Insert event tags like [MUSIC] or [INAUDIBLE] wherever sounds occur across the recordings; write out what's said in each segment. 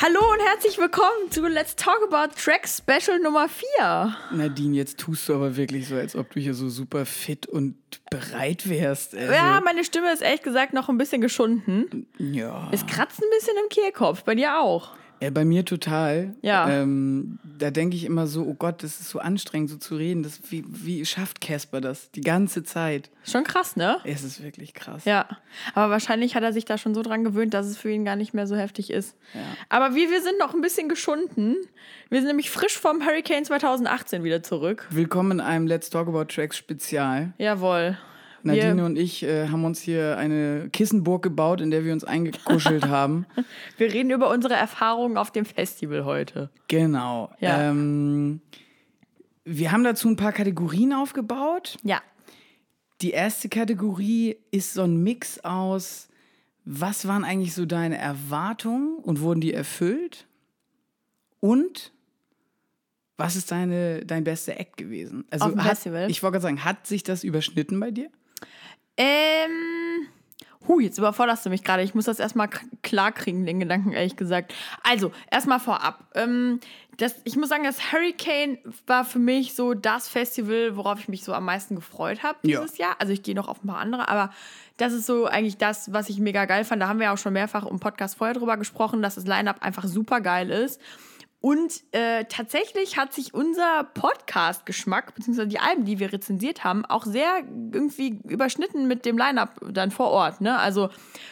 Hallo und herzlich willkommen zu Let's Talk About Track Special Nummer 4. Nadine, jetzt tust du aber wirklich so, als ob du hier so super fit und bereit wärst. Also, Ja, meine Stimme ist ehrlich gesagt noch ein bisschen geschunden. ja. Es kratzt ein bisschen im Kehlkopf, bei dir auch. Ja, bei mir total. Ja. Ähm, da denke ich immer so, oh Gott, das ist so anstrengend, so zu reden. Das, wie, wie schafft Casper das die ganze Zeit? Schon krass, ne? Es ist wirklich krass. Ja, aber wahrscheinlich hat er sich da schon so dran gewöhnt, dass es für ihn gar nicht mehr so heftig ist. Ja. Aber wir, wir sind noch ein bisschen geschunden. Wir sind nämlich frisch vom Hurricane 2018 wieder zurück. Willkommen in einem Let's Talk About Tracks Spezial. Jawohl. Nadine Wir, und ich äh, haben uns hier eine Kissenburg gebaut, in der wir uns eingekuschelt [LAUGHS] haben. wir reden über unsere Erfahrungen auf dem Festival heute. Genau. Ja. Ähm, wir haben dazu ein paar Kategorien aufgebaut. Ja. Die erste Kategorie ist so ein Mix aus, was waren eigentlich so deine Erwartungen und wurden die erfüllt? Und was ist deine, dein bester Act gewesen? Also Auf dem hat, Festival? Ich wollte gerade sagen, hat sich das überschnitten bei dir? Ähm. Huh, jetzt überforderst du mich gerade. Ich muss das erstmal k- klar kriegen, den Gedanken, ehrlich gesagt. Also, erstmal vorab. Ähm, das, ich muss sagen, das Hurricane war für mich so das Festival, worauf ich mich so am meisten gefreut habe Ja. dieses Jahr. Also, ich gehe noch auf ein paar andere, aber das ist so eigentlich das, was ich mega geil fand. Da haben wir auch schon mehrfach im Podcast vorher drüber gesprochen, dass das Line-Up einfach super geil ist. Und äh, tatsächlich hat sich unser Podcast-Geschmack, beziehungsweise die Alben, die wir rezensiert haben, auch sehr irgendwie überschnitten mit dem Line-Up dann vor Ort. Ne? Also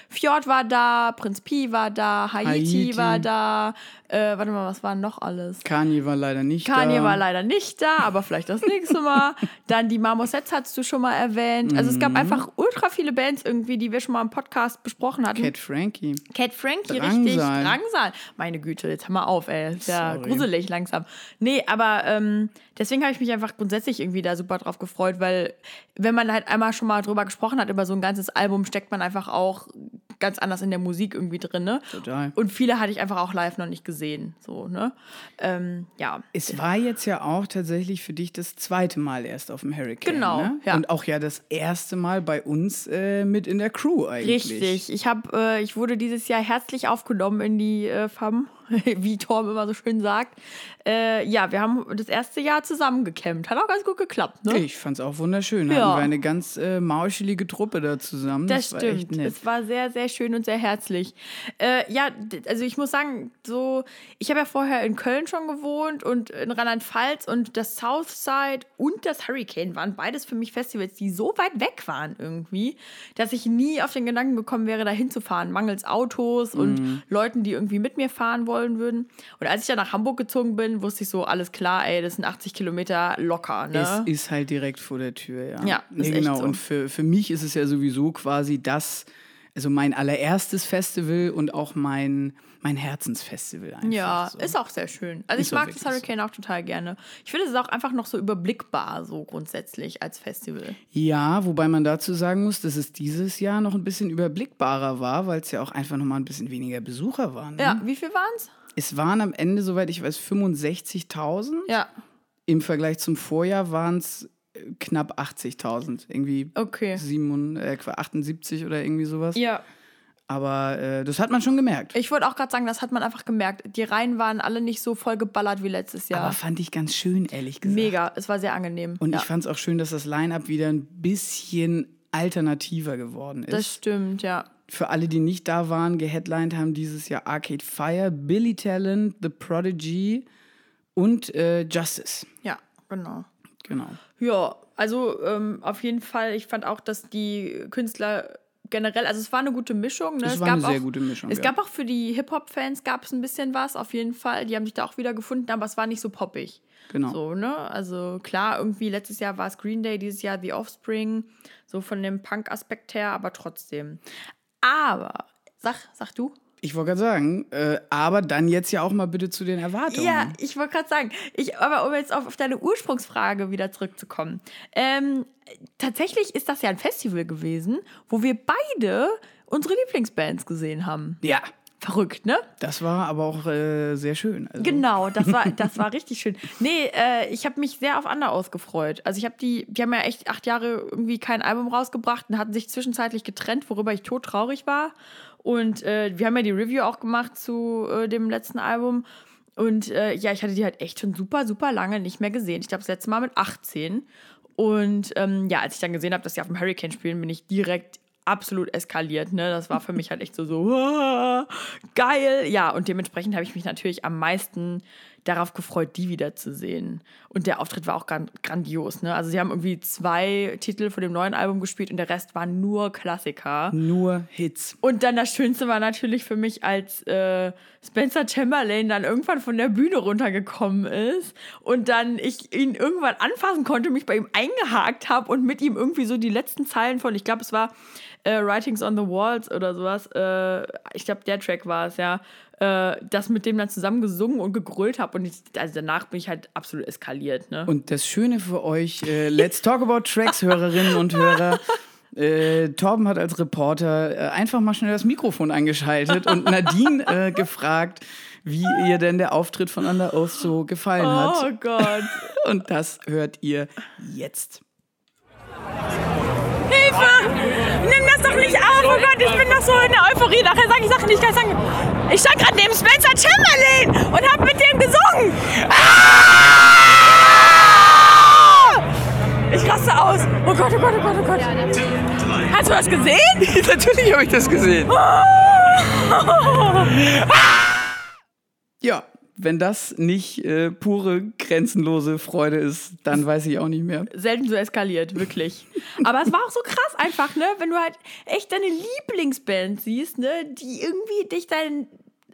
Fjord war da, Prinz Pi war da, Haiti, Haiti. war da, äh, warte mal, was war noch alles? Kanye war leider nicht Kanye da. war leider nicht da, aber vielleicht das nächste Mal. [LAUGHS] Dann die Marmosets hast du schon mal erwähnt. Also es Mhm. gab einfach ultra viele Bands irgendwie, die wir schon mal im Podcast besprochen hatten. Cat Frankie. Cat Frankie, Drangsal. richtig. Drangsal. Meine Güte, jetzt hör mal auf, ey. Ist ja Sorry. gruselig langsam. Nee, aber ähm, deswegen habe ich mich einfach grundsätzlich irgendwie da super drauf gefreut, weil wenn man halt einmal schon mal drüber gesprochen hat, über so ein ganzes Album, steckt man einfach auch ganz anders in der Musik irgendwie drin, ne? Total. Und viele hatte ich einfach auch live noch nicht gesehen, so, ne? Ähm, ja. Es war jetzt ja auch tatsächlich für dich das zweite Mal erst auf dem Hurricane. Genau, Ne? ja. Und auch ja das erste Mal bei uns äh, mit in der Crew eigentlich. Richtig. Ich habe, äh, ich wurde dieses Jahr herzlich aufgenommen in die äh, FAM, [LAUGHS] wie Torm immer so schön sagt. Äh, ja, wir haben das erste Jahr zusammengecampt. Hat auch ganz gut geklappt, ne? Ich fand's auch wunderschön. Ja. Hatten wir eine ganz äh, mauschelige Truppe da zusammen. Das, war stimmt. Es war sehr, sehr schön und sehr herzlich. Äh, ja, also ich muss sagen, so, ich habe ja vorher in Köln schon gewohnt und in Rheinland-Pfalz und das Southside und das Hurricane waren beides für mich Festivals, die so weit weg waren irgendwie, dass ich nie auf den Gedanken gekommen wäre, da hinzufahren, mangels Autos Mhm. und Leuten, die irgendwie mit mir fahren wollen würden. Und als ich dann nach Hamburg gezogen bin, wusste ich so, alles klar, ey, das sind 80 Kilometer locker, ne? Es ist halt direkt vor der Tür, ja. Ja, nee, genau. so. Und für, für mich ist es ja sowieso quasi das, also mein allererstes Festival und auch mein, mein Herzensfestival einfach. Ja, so. ist auch sehr schön. Also Ist ich mag das Hurricane auch total gerne. Ich finde es ist auch einfach noch so überblickbar, so grundsätzlich als Festival. Ja, wobei man dazu sagen muss, dass es dieses Jahr noch ein bisschen überblickbarer war, weil es ja auch einfach noch mal ein bisschen weniger Besucher waren. Ne? Ja, wie viel waren es? Es waren am Ende, soweit ich weiß, 65.000. Ja, Im Vergleich zum Vorjahr waren es knapp 80.000. Irgendwie okay. 7, äh, 78 oder irgendwie sowas. Ja, Aber äh, das hat man schon gemerkt. ich wollte auch gerade sagen, das hat man einfach gemerkt. Die Reihen waren alle nicht so voll geballert wie letztes Jahr. Aber fand ich ganz schön, ehrlich gesagt. Mega, es war sehr angenehm. Und ja, ich fand es auch schön, dass das Line-Up wieder ein bisschen alternativer geworden ist. das stimmt, ja. Für alle, die nicht da waren, geheadlined haben dieses Jahr Arcade Fire, Billy Talent, The Prodigy und äh, Justice. Ja, genau. Genau. Ja, also ähm, auf jeden Fall, ich fand auch, dass die Künstler generell, also es war eine gute Mischung. Ne? Es war eine sehr gute Mischung, Es ja. gab auch für die Hip-Hop-Fans gab es ein bisschen was, auf jeden Fall. Die haben sich da auch wieder gefunden, aber es war nicht so poppig. Genau. So, ne? Also klar, irgendwie letztes Jahr war es Green Day, dieses Jahr The Offspring, so von dem Punk-Aspekt her, aber trotzdem. Aber, sag, sag du. Ich wollte gerade sagen, äh, aber dann jetzt ja auch mal bitte zu den Erwartungen. Ja, ich wollte gerade sagen, ich, aber um jetzt auf, auf deine Ursprungsfrage wieder zurückzukommen. Ähm, tatsächlich ist das ja ein Festival gewesen, wo wir beide unsere Lieblingsbands gesehen haben. Ja, Verrückt, ne? das war aber auch äh, sehr schön. Also, Genau, das war, [LAUGHS] das war richtig schön. Nee, äh, ich habe mich sehr auf Under ausgefreut. Also ich habe die, die haben ja echt acht Jahre irgendwie kein Album rausgebracht und hatten sich zwischenzeitlich getrennt, worüber ich todtraurig war. Und äh, wir haben ja die Review auch gemacht zu äh, dem letzten Album. Und äh, ja, ich hatte die halt echt schon super, super lange nicht mehr gesehen. Ich glaube, das letzte Mal mit 18. Und ähm, ja, als ich dann gesehen habe, dass sie auf dem Hurricane spielen, bin ich direkt absolut eskaliert. Ne? Das war für mich halt echt so, so [LAUGHS] "Ah, geil. Ja, und dementsprechend habe ich mich natürlich am meisten darauf gefreut, die wiederzusehen. Und der Auftritt war auch gran grandios. Ne? Also sie haben irgendwie zwei Titel von dem neuen Album gespielt und der Rest war nur Klassiker. Nur Hits. Und dann das Schönste war natürlich für mich, als äh, Spencer Chamberlain dann irgendwann von der Bühne runtergekommen ist und dann ich ihn irgendwann anfassen konnte, mich bei ihm eingehakt habe und mit ihm irgendwie so die letzten Zeilen von, ich glaube, es war äh, Writings on the Walls oder sowas, äh, ich glaube, der Track war es, ja, äh, das mit dem dann zusammen gesungen und gegrölt habe und ich, also danach bin ich halt absolut eskaliert. Ne? Und das Schöne für euch, äh, Let's Talk About Tracks, Hörerinnen und Hörer. Äh, Torben hat als Reporter äh, einfach mal schnell das Mikrofon eingeschaltet und Nadine äh, gefragt, wie ihr denn der Auftritt von Under Oath so gefallen oh hat. Gott. Und das hört ihr jetzt. Hilfe! Nimm das doch nicht auf! Oh Gott, ich bin doch so in der Euphorie. Nachher sage ich Sachen, die ich gar nicht sagen. Ich stand gerade neben Spencer Chamberlain und habe mit dem gesungen. Ah! Ich raste aus. Oh Gott, oh Gott, oh Gott, oh Gott. Hast du das gesehen? [LAUGHS] Natürlich habe ich das gesehen. [LAUGHS] Ja, wenn das nicht äh, pure, grenzenlose Freude ist, dann weiß ich auch nicht mehr. Selten so eskaliert, wirklich. Aber es war auch so krass einfach, ne? Wenn du halt echt deine Lieblingsband siehst, ne? Die irgendwie dich dein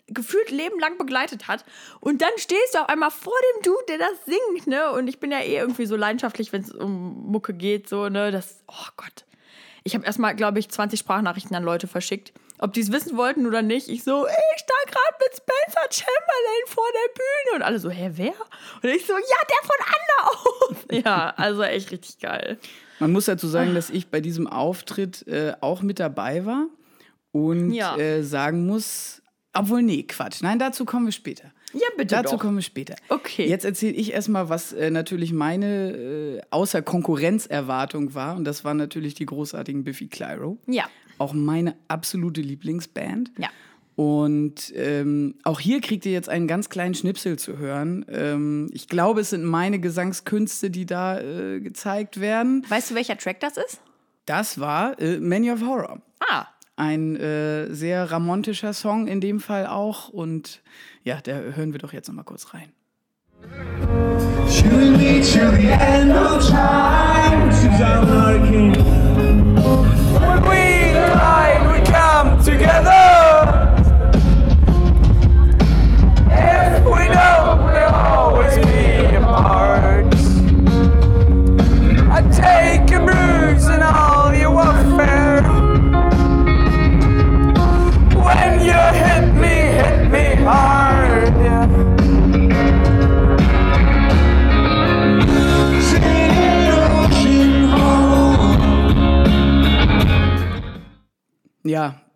gefühlt Leben lang begleitet hat. Und dann stehst du auf einmal vor dem Dude, der das singt, ne? Und ich bin ja eh irgendwie so leidenschaftlich, wenn es um Mucke geht, so, ne? Das, oh Gott. Ich habe erstmal, glaube ich, 20 Sprachnachrichten an Leute verschickt. Ob die es wissen wollten oder nicht. Ich so, ich stand gerade mit Spencer Chamberlain vor der Bühne. Und alle so, hä, wer? Und ich so, ja, der von Underoath. [LAUGHS] ja, also echt richtig geil. Man muss dazu sagen, dass ich bei diesem Auftritt äh, auch mit dabei war und Ja. äh, sagen muss, obwohl, nee, Quatsch. Nein, dazu kommen wir später. Ja, bitte Dazu doch. kommen wir später. Okay. Jetzt erzähle ich erstmal, was äh, natürlich meine äh, außer Konkurrenzerwartung war. Und das waren natürlich die großartigen Biffy Clyro. Ja. Auch meine absolute Lieblingsband. Ja. Und ähm, auch hier kriegt ihr jetzt einen ganz kleinen Schnipsel zu hören. Ähm, ich glaube, es sind meine Gesangskünste, die da äh, gezeigt werden. Weißt du, welcher Track das ist? Das war äh, Many of Horror. Ah, Ein äh, sehr ramontischer Song in dem Fall auch. Und ja, da hören wir doch jetzt noch mal kurz rein. Should we till the end of time? Hurricane. Come together.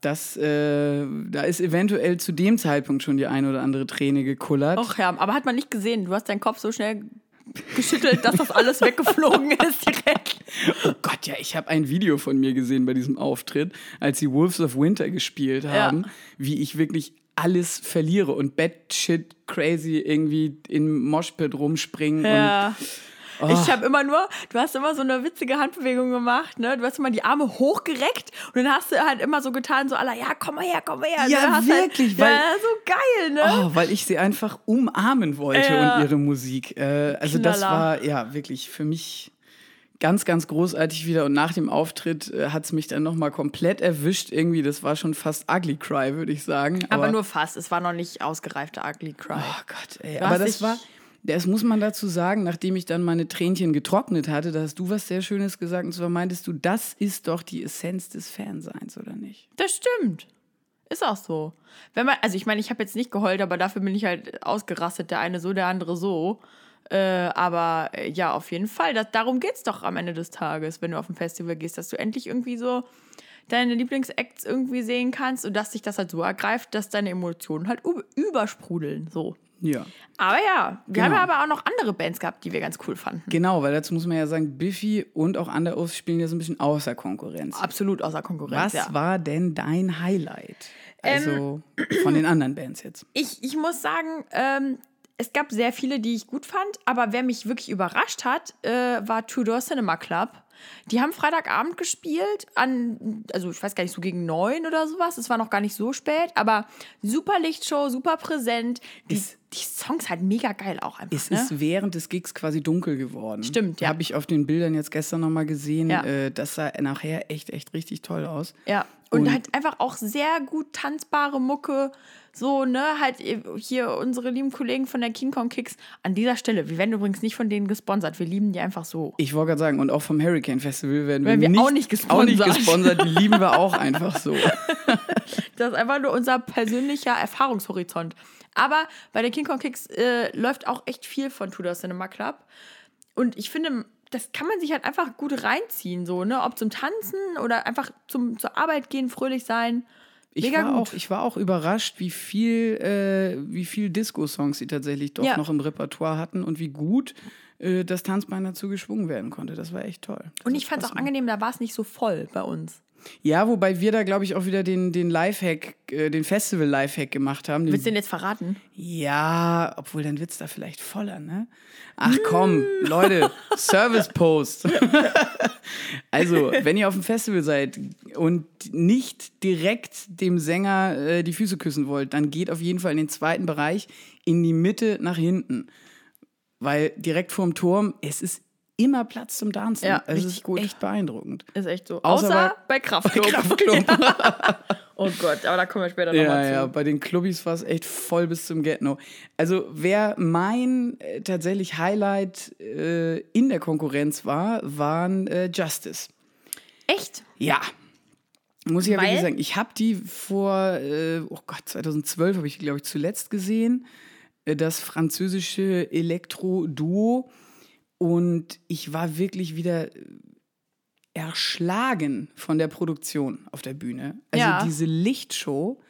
Das, äh, da ist eventuell zu dem Zeitpunkt schon die ein oder andere Träne gekullert. Och ja, aber hat man nicht gesehen. Du hast deinen Kopf so schnell geschüttelt, dass das alles weggeflogen [LAUGHS] ist direkt. Oh Gott, ja, ich habe ein Video von mir gesehen bei diesem Auftritt, als die Wolves of Winter gespielt haben, wie ich wirklich alles verliere und Batshit crazy irgendwie im Moshpit rumspringen Ja. Ich habe immer nur, du hast immer so eine witzige Handbewegung gemacht, ne? Du hast immer die Arme hochgereckt und dann hast du halt immer so getan, so aller, ja, komm mal her, komm mal her. Ja, ne? Hast wirklich, halt, weil- ja, so geil, ne? oh, weil ich sie einfach umarmen wollte Ja. und ihre Musik. Äh, also das Knaller. war ja wirklich für mich ganz, ganz großartig wieder. Und nach dem Auftritt äh, hat es mich dann nochmal komplett erwischt. Irgendwie, das war schon fast Ugly Cry, würde ich sagen. aber, nur fast, es war noch nicht ausgereifter Ugly Cry. Oh Gott, ey. Du Aber das war, das muss man dazu sagen, nachdem ich dann meine Tränchen getrocknet hatte, da hast du was sehr Schönes gesagt. Und zwar meintest du, das ist doch die Essenz des Fanseins, oder nicht? Das stimmt. Ist auch so. Wenn man, also ich meine, ich habe jetzt nicht geheult, aber dafür bin ich halt ausgerastet, der eine so, der andere so. Äh, aber äh, ja, auf jeden Fall. Das, darum geht es doch am Ende des Tages, wenn du auf ein Festival gehst, dass du endlich irgendwie so deine Lieblingsacts irgendwie sehen kannst und dass dich das halt so ergreift, dass deine Emotionen halt übersprudeln. So. Ja. Aber ja, wir Genau. haben ja aber auch noch andere Bands gehabt, die wir ganz cool fanden. Genau, weil dazu muss man ja sagen, Biffy und auch Underoath spielen ja so ein bisschen außer Konkurrenz. Absolut außer Konkurrenz. Was ja. war denn dein Highlight? Also Ähm, von den anderen Bands jetzt. Ich, ich muss sagen, ähm, es gab sehr viele, die ich gut fand, aber wer mich wirklich überrascht hat, äh, war Tudor Cinema Club. Die haben Freitagabend gespielt, an, also ich weiß gar nicht, so gegen neun oder sowas. Es war noch gar nicht so spät, aber super Lichtshow, super präsent. Die, Ist- die Songs halt mega geil auch einfach. Es ne? ist während des Gigs quasi dunkel geworden. Stimmt, ja. Habe ich auf den Bildern jetzt gestern nochmal gesehen. Ja. Äh, das sah nachher echt, echt richtig toll aus. Ja. Und, Und- halt einfach auch sehr gut tanzbare Mucke. So, ne, halt hier unsere lieben Kollegen von der King Kong Kicks. An dieser Stelle, wir werden übrigens nicht von denen gesponsert. Wir lieben die einfach so. Ich wollte gerade sagen, und auch vom Hurricane Festival werden wir, Werden wir nicht, auch nicht auch nicht gesponsert. gesponsert. Die lieben wir auch einfach so. [LAUGHS] Das ist einfach nur unser persönlicher Erfahrungshorizont. Aber bei der King Kong Kicks äh, läuft auch echt viel von Tudor Cinema Club. Und ich finde, das kann man sich halt einfach gut reinziehen, so, ne? Ob zum Tanzen oder einfach zum, zur Arbeit gehen, fröhlich sein. Ich Mega war, gut. auch, ich war auch überrascht, wie viel, äh, wie viel Disco-Songs sie tatsächlich doch Ja. noch im Repertoire hatten und wie gut äh, das Tanzbein dazu geschwungen werden konnte. Das war echt toll. Das Und ich fand es auch angenehm, da war es nicht so voll bei uns. Ja, wobei wir da, glaube ich, auch wieder den, den Lifehack, äh, den Festival-Lifehack gemacht haben. Den, Willst du den jetzt verraten? ja, obwohl dann wird's da vielleicht voller, ne? Ach komm, Leute, [LAUGHS] Service-Post. [LAUGHS] also, wenn ihr auf dem Festival seid und nicht direkt dem Sänger äh, die Füße küssen wollt, dann geht auf jeden Fall in den zweiten Bereich, in die Mitte nach hinten. Weil direkt vorm Turm, es ist immer Platz zum Tanzen. Ja, es richtig ist gut. echt beeindruckend. Ist echt so. Außer Außer, bei- bei Kraftklub. Kraftklub. [LAUGHS] Oh Gott, aber da kommen wir später Ja, nochmal zu. ja, bei den Clubbis war es echt voll bis zum Get-No. Also, wer mein äh, tatsächlich Highlight äh, in der Konkurrenz war, waren äh, Justice. Echt? Ja. Muss ich ja Weil? wirklich sagen, ich habe die vor, äh, oh Gott, 2012 habe ich die, glaube ich, zuletzt gesehen. Äh, das französische Elektro-Duo. Und ich war wirklich wieder äh, erschlagen von der Produktion auf der Bühne. Also Ja. diese Lichtshow,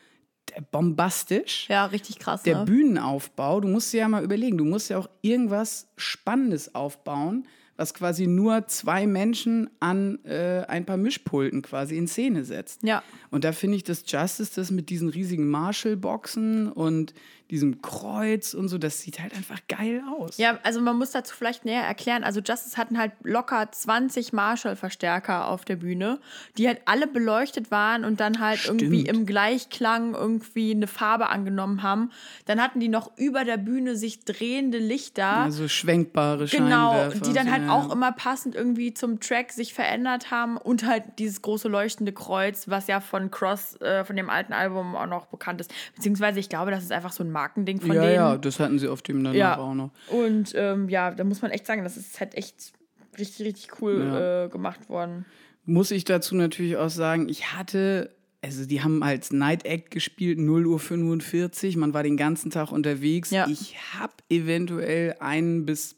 der bombastisch. Ja, richtig krass. Der ne? Bühnenaufbau, du musst dir ja mal überlegen, du musst ja auch irgendwas Spannendes aufbauen, was quasi nur zwei Menschen an äh, ein paar Mischpulten quasi in Szene setzt. Ja. Und da finde ich, dass Justice das mit diesen riesigen Marshall-Boxen und diesem Kreuz und so, das sieht halt einfach geil aus. Ja, also man muss dazu vielleicht näher erklären. Also Justice hatten halt locker 20 Marshall-Verstärker auf der Bühne, die halt alle beleuchtet waren und dann halt irgendwie Stimmt. im Gleichklang irgendwie eine Farbe angenommen haben. Dann hatten die noch über der Bühne sich drehende Lichter. Also schwenkbare Genau, Scheinwerfer. die dann halt ja. auch immer passend irgendwie zum Track sich verändert haben und halt dieses große leuchtende Kreuz, was ja von Cross, äh, von dem alten Album auch noch bekannt ist. Beziehungsweise ich glaube, das ist einfach so ein Markending von Ja, denen. ja, das hatten sie auf dem dann Ja. auch noch. Und ähm, ja, da muss man echt sagen, das ist halt echt richtig, richtig cool Ja. äh, gemacht worden. muss ich dazu natürlich auch sagen, ich hatte, also die haben als Night Act gespielt, 0 Uhr 45, man war den ganzen Tag unterwegs. Ja. Ich habe eventuell einen bis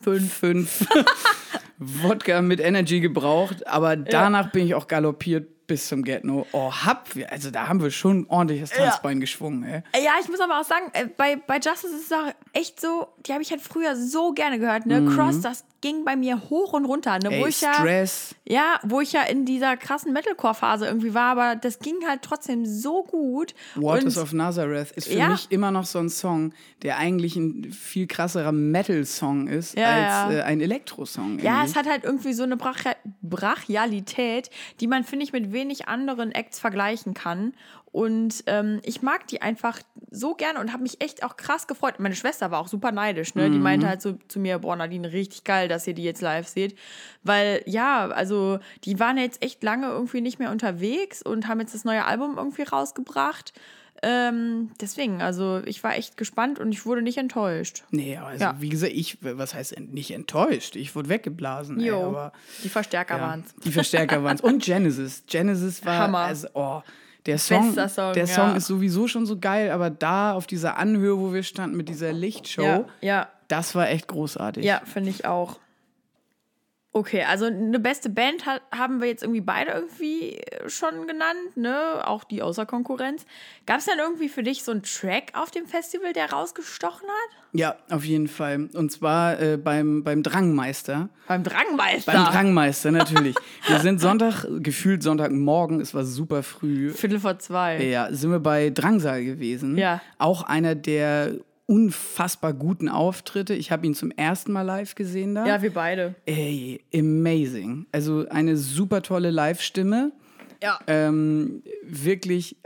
fünf, fünf [LAUGHS] Wodka mit Energy gebraucht, aber danach bin ich auch galoppiert bis zum Get No. Oh, hab wir, also da haben wir schon ordentlich das Tanzbein geschwungen, ey. Ja, ich muss aber auch sagen, äh, bei, bei Justice ist es auch echt so, die habe ich halt früher so gerne gehört, ne? Cross, das ging bei mir hoch und runter, ne? wo Mhm. Ey, ich ja, Stress. ja, wo ich ja in dieser krassen Metalcore-Phase irgendwie war, aber das ging halt trotzdem so gut. Waters und of Nazareth ist für Ja. mich immer noch so ein Song, der eigentlich ein viel krasserer Metal-Song ist Ja, als ja. Äh, ein Elektro-Song. Ja, es hat halt irgendwie so eine Brachia Brachialität, die man, finde ich, mit wenig anderen Acts vergleichen kann. Und ähm, ich mag die einfach so gerne und habe mich echt auch krass gefreut. Meine Schwester war auch super neidisch, ne? Die Mhm. meinte halt so zu mir, boah, Nadine, richtig geil, dass ihr die jetzt live seht. Weil, ja, also die waren jetzt echt lange irgendwie nicht mehr unterwegs und haben jetzt das neue Album irgendwie rausgebracht. Ähm, deswegen, also ich war echt gespannt und ich wurde nicht enttäuscht. Nee, also Ja. wie gesagt, ich, was heißt nicht enttäuscht? Ich wurde weggeblasen. Ey, Jo, aber, die Verstärker ja, waren's. Die Verstärker waren es. Und [LAUGHS] Genesis. Genesis war, Hammer. also, oh, der Song, Song, der ja. Song ist sowieso schon so geil, aber da auf dieser Anhöhe, wo wir standen mit dieser Lichtshow, Ja, ja, das war echt großartig. ja finde ich auch. Okay, also eine beste Band ha haben wir jetzt irgendwie beide irgendwie schon genannt, ne? Auch die außer Konkurrenz. Gab es denn irgendwie für dich so einen Track auf dem Festival, der rausgestochen hat? Ja, auf jeden Fall. Und zwar äh, beim, beim Drangmeister. Beim Drangmeister. Beim Drangmeister, natürlich. Wir sind Sonntag, gefühlt Sonntagmorgen, es war super früh. Viertel vor zwei. Ja, sind wir bei Drangsal gewesen. Ja. Auch einer der unfassbar guten Auftritte. Ich habe ihn zum ersten Mal live gesehen da. Ja, wir beide. Ey, amazing. Also eine super tolle Live-Stimme. Ja. Ähm, wirklich.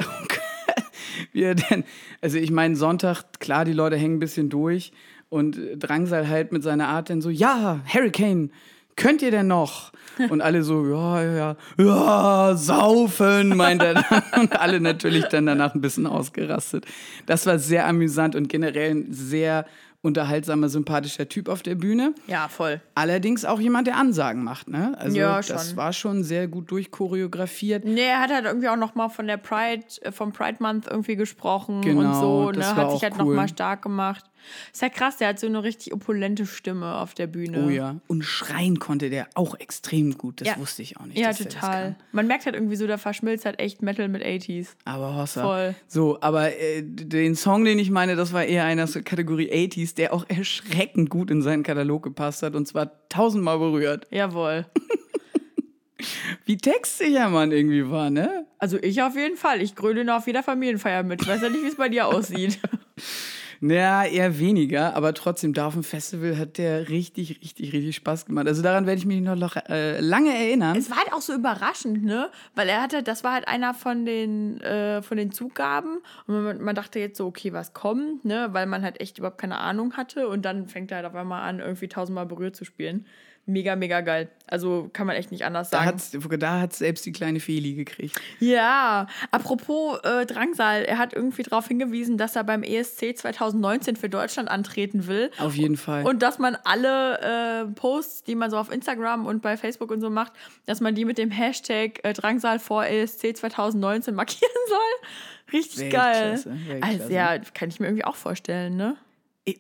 [LAUGHS] Wie er denn, also ich meine, Sonntag, klar, die Leute hängen ein bisschen durch und Drangsal halt mit seiner Art dann so, ja, Hurricane, könnt ihr denn noch? Und alle so, ja, ja, ja, ja, saufen, meint er dann. [LAUGHS] Und alle natürlich dann danach ein bisschen ausgerastet. Das war sehr amüsant und generell ein sehr unterhaltsamer, sympathischer Typ auf der Bühne. Ja, voll. Allerdings auch jemand, der Ansagen macht, ne? Also Ja, das schon. war schon sehr gut durchchoreografiert. Nee, er hat halt irgendwie auch noch mal von der Pride, äh, vom Pride Month irgendwie gesprochen Genau, und so, das ne? Hat sich halt cool. noch mal stark gemacht. Ist ja krass, der hat so eine richtig opulente Stimme auf der Bühne. Oh ja. Und schreien konnte der auch extrem gut. Das Ja. wusste ich auch nicht. Ja, total. Man merkt halt irgendwie so, da verschmilzt halt echt Metal mit 80s. Aber Hossa. Voll. So, aber äh, den Song, den ich meine, das war eher einer der Kategorie 80s, der auch erschreckend gut in seinen Katalog gepasst hat und zwar tausendmal berührt. Jawohl. [LAUGHS] Wie textsicher man irgendwie war, ne? Also ich auf jeden Fall. Ich gröle auf jeder Familienfeier mit. Ich weiß ja nicht, wie es bei dir aussieht. [LAUGHS] Naja, eher weniger, aber trotzdem, da auf dem Festival hat der richtig, richtig, richtig Spaß gemacht. Also daran werde ich mich noch äh, lange erinnern. Es war halt auch so überraschend, ne? Weil er hatte, das war halt einer von den, äh, von den Zugaben. Und man, man dachte jetzt so, okay, was kommt, ne? Weil man halt echt überhaupt keine Ahnung hatte. Und dann fängt er halt auf einmal an, irgendwie tausendmal berührt zu spielen. Mega, mega geil. Also kann man echt nicht anders Da sagen. hat's, da hat selbst die kleine Feli gekriegt. Ja, apropos äh, Drangsal, er hat irgendwie darauf hingewiesen, dass er beim ESC 2019 für Deutschland antreten will. Auf jeden Fall. Und dass man alle äh, Posts, die man so auf Instagram und bei Facebook und so macht, dass man die mit dem Hashtag äh, Drangsal vor ESC 2019 markieren [LAUGHS] soll. Richtig geil. Weltklasse, Weltklasse. Also ja, kann ich mir irgendwie auch vorstellen, ne?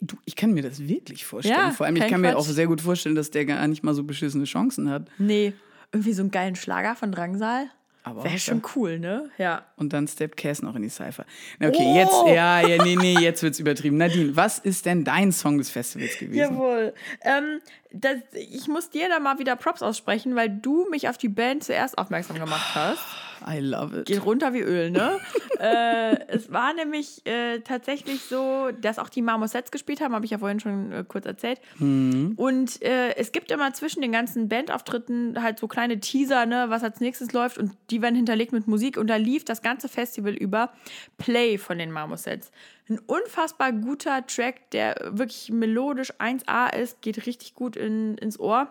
Du, ich kann mir das wirklich vorstellen. Ja, Vor allem, ich kann mir Quatsch. auch sehr gut vorstellen, dass der gar nicht mal so beschissene Chancen hat. Nee, irgendwie so einen geilen Schlager von Drangsal. Aber Wäre schon cool, ne? Ja. Und dann steppt Cass noch in die Cypher. Na, okay, Oh! jetzt, ja, ja, nee, nee, jetzt wird's übertrieben. Nadine, was ist denn dein Song des Festivals gewesen? Jawohl. Ähm, das, ich muss dir da mal wieder Props aussprechen, weil du mich auf die Band zuerst aufmerksam gemacht hast. [SIGHS] I love it. Geht runter wie Öl, ne? [LAUGHS] äh, es war nämlich äh, tatsächlich so, dass auch die Marmosets gespielt haben, habe ich ja vorhin schon äh, kurz erzählt. Und äh, es gibt immer zwischen den ganzen Bandauftritten halt so kleine Teaser, ne, was als nächstes läuft und die werden hinterlegt mit Musik und da lief das ganze Festival über Play von den Marmosets. Ein unfassbar guter Track, der wirklich melodisch 1A ist, geht richtig gut in, ins Ohr.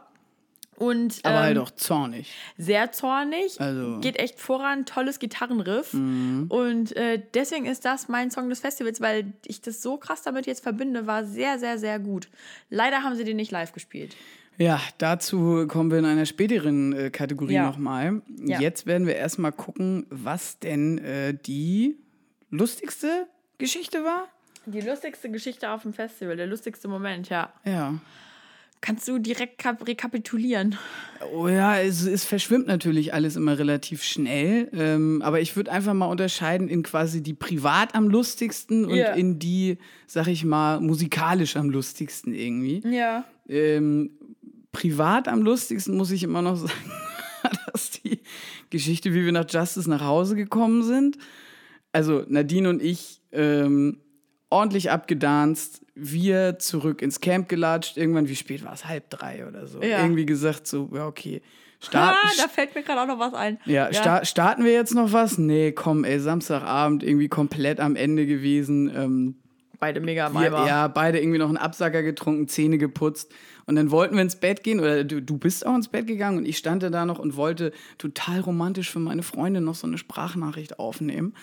Und, Aber ähm, halt auch zornig. sehr zornig, Also- geht echt voran, tolles Gitarrenriff. Und äh, deswegen ist das mein Song des Festivals, weil ich das so krass damit jetzt verbinde, war sehr, sehr, sehr gut. Leider haben sie den nicht live gespielt. Ja, dazu kommen wir in einer späteren äh, Kategorie Ja. nochmal. Ja. Jetzt werden wir erstmal gucken, was denn äh, die lustigste Geschichte war. Die lustigste Geschichte auf dem Festival, der lustigste Moment, ja. Ja. Kannst du direkt kap- rekapitulieren? Oh ja, es, es verschwimmt natürlich alles immer relativ schnell. Ähm, aber ich würde einfach mal unterscheiden in quasi die privat am lustigsten und Ja. in die, sag ich mal, musikalisch am lustigsten irgendwie. Ja. Ähm, privat am lustigsten muss ich immer noch [LAUGHS] sagen, dass die Geschichte, wie wir nach Justice nach Hause gekommen sind. Also Nadine und ich ähm, ordentlich abgedanzt, wir zurück ins Camp gelatscht. Irgendwann, wie spät war es? Halb drei oder so. Ja. Irgendwie gesagt, so, ja, okay. Start, Ah, da fällt mir gerade auch noch was ein. ja, Sta starten wir jetzt noch was? Nee, komm, ey, Samstagabend irgendwie komplett am Ende gewesen. Ähm, Beide mega am Eimer. ja, beide irgendwie noch einen Absacker getrunken, Zähne geputzt. Und dann wollten wir ins Bett gehen, oder du, du bist auch ins Bett gegangen und ich stand da noch und wollte total romantisch für meine Freundin noch so eine Sprachnachricht aufnehmen.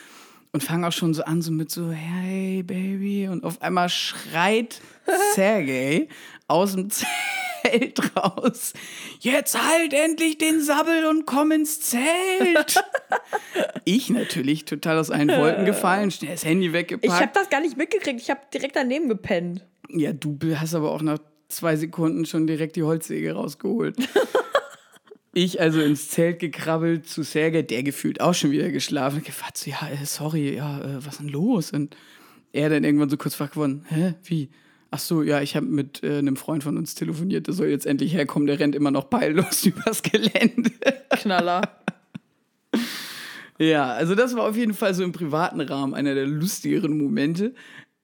Und fange auch schon so an, so mit so, hey, Baby. Und auf einmal schreit [LAUGHS] Sergej aus dem Zelt raus, jetzt halt endlich den Sabbel und komm ins Zelt. [LAUGHS] ich natürlich total aus allen Wolken gefallen, schnell das Handy weggepackt. Ich habe das gar nicht mitgekriegt. Ich habe direkt daneben gepennt. Ja, du hast aber auch nach zwei Sekunden schon direkt die Holzsäge rausgeholt. [LAUGHS] Ich also ins Zelt gekrabbelt zu Sergej, der gefühlt auch schon wieder geschlafen. Ich gefragt so, ja, äh, sorry, ja, äh, was ist denn los? Und er dann irgendwann so kurz wach geworden, hä, wie? Ach so, ja, ich habe mit äh, einem Freund von uns telefoniert, der soll jetzt endlich herkommen, der rennt immer noch peillos [LAUGHS] übers Gelände. Knaller. Ja, also das war auf jeden Fall so im privaten Rahmen einer der lustigeren Momente.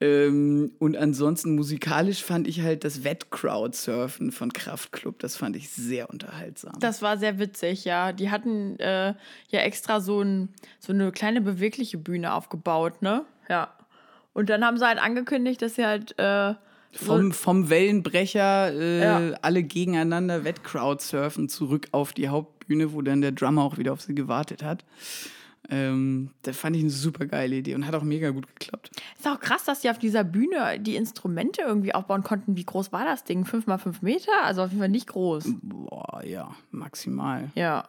Ähm, und ansonsten musikalisch fand ich halt das Wettcrowdsurfen von Kraftklub, das fand ich sehr unterhaltsam. Das war sehr witzig, ja. Die hatten äh, ja extra so, ein, so eine kleine bewegliche Bühne aufgebaut, ne? Ja. Und dann haben sie halt angekündigt, dass sie halt äh, vom, vom Wellenbrecher äh, Ja. alle gegeneinander Wettcrowdsurfen zurück auf die Hauptbühne, wo dann der Drummer auch wieder auf sie gewartet hat. Ähm, das fand ich eine super geile Idee und hat auch mega gut geklappt. Ist auch krass, dass die auf dieser Bühne die Instrumente irgendwie aufbauen konnten. Wie groß war das Ding? Fünf mal fünf Meter? Also auf jeden Fall nicht groß. Boah, ja, maximal. Ja.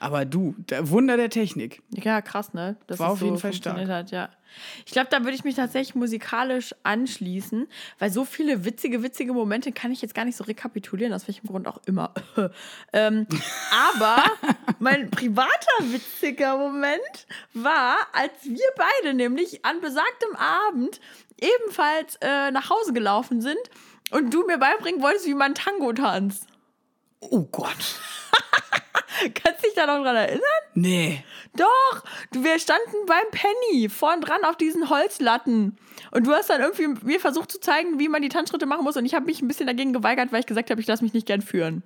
Aber du, der Wunder der Technik. Ja, krass, ne? Das War auf jeden Fall stark. Hat, ja. Ich glaube, da würde ich mich tatsächlich musikalisch anschließen, weil so viele witzige, witzige Momente kann ich jetzt gar nicht so rekapitulieren, aus welchem Grund auch immer. [LAUGHS] ähm, aber [LAUGHS] mein privater witziger Moment war, als wir beide nämlich an besagtem Abend ebenfalls äh, nach Hause gelaufen sind und du mir beibringen wolltest, wie man Tango tanzt. Oh Gott. [LAUGHS] Kannst du dich da noch dran erinnern? Nee. Doch, wir standen beim Penny vorn dran auf diesen Holzlatten. Und du hast dann irgendwie mir versucht zu zeigen, wie man die Tanzschritte machen muss. Und ich habe mich ein bisschen dagegen geweigert, weil ich gesagt habe, ich lasse mich nicht gern führen.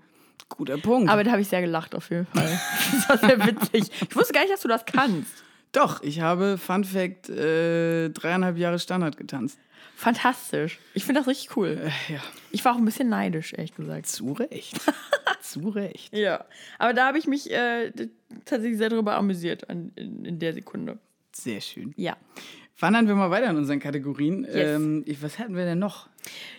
Guter Punkt. Aber da habe ich sehr gelacht auf jeden Fall. [LAUGHS] Das war sehr witzig. Ich wusste gar nicht, dass du das kannst. Doch, ich habe, Fun Fact, äh, dreieinhalb Jahre Standard getanzt. Fantastisch. Ich finde das richtig cool. Ja. Ich war auch ein bisschen neidisch, ehrlich gesagt. Zu Recht. [LAUGHS] Zu Recht. Ja. Aber da habe ich mich äh, tatsächlich sehr drüber amüsiert an, in, in der Sekunde. Sehr schön. Ja. Wandern wir mal weiter in unseren Kategorien. Yes. Ähm, was hatten wir denn noch?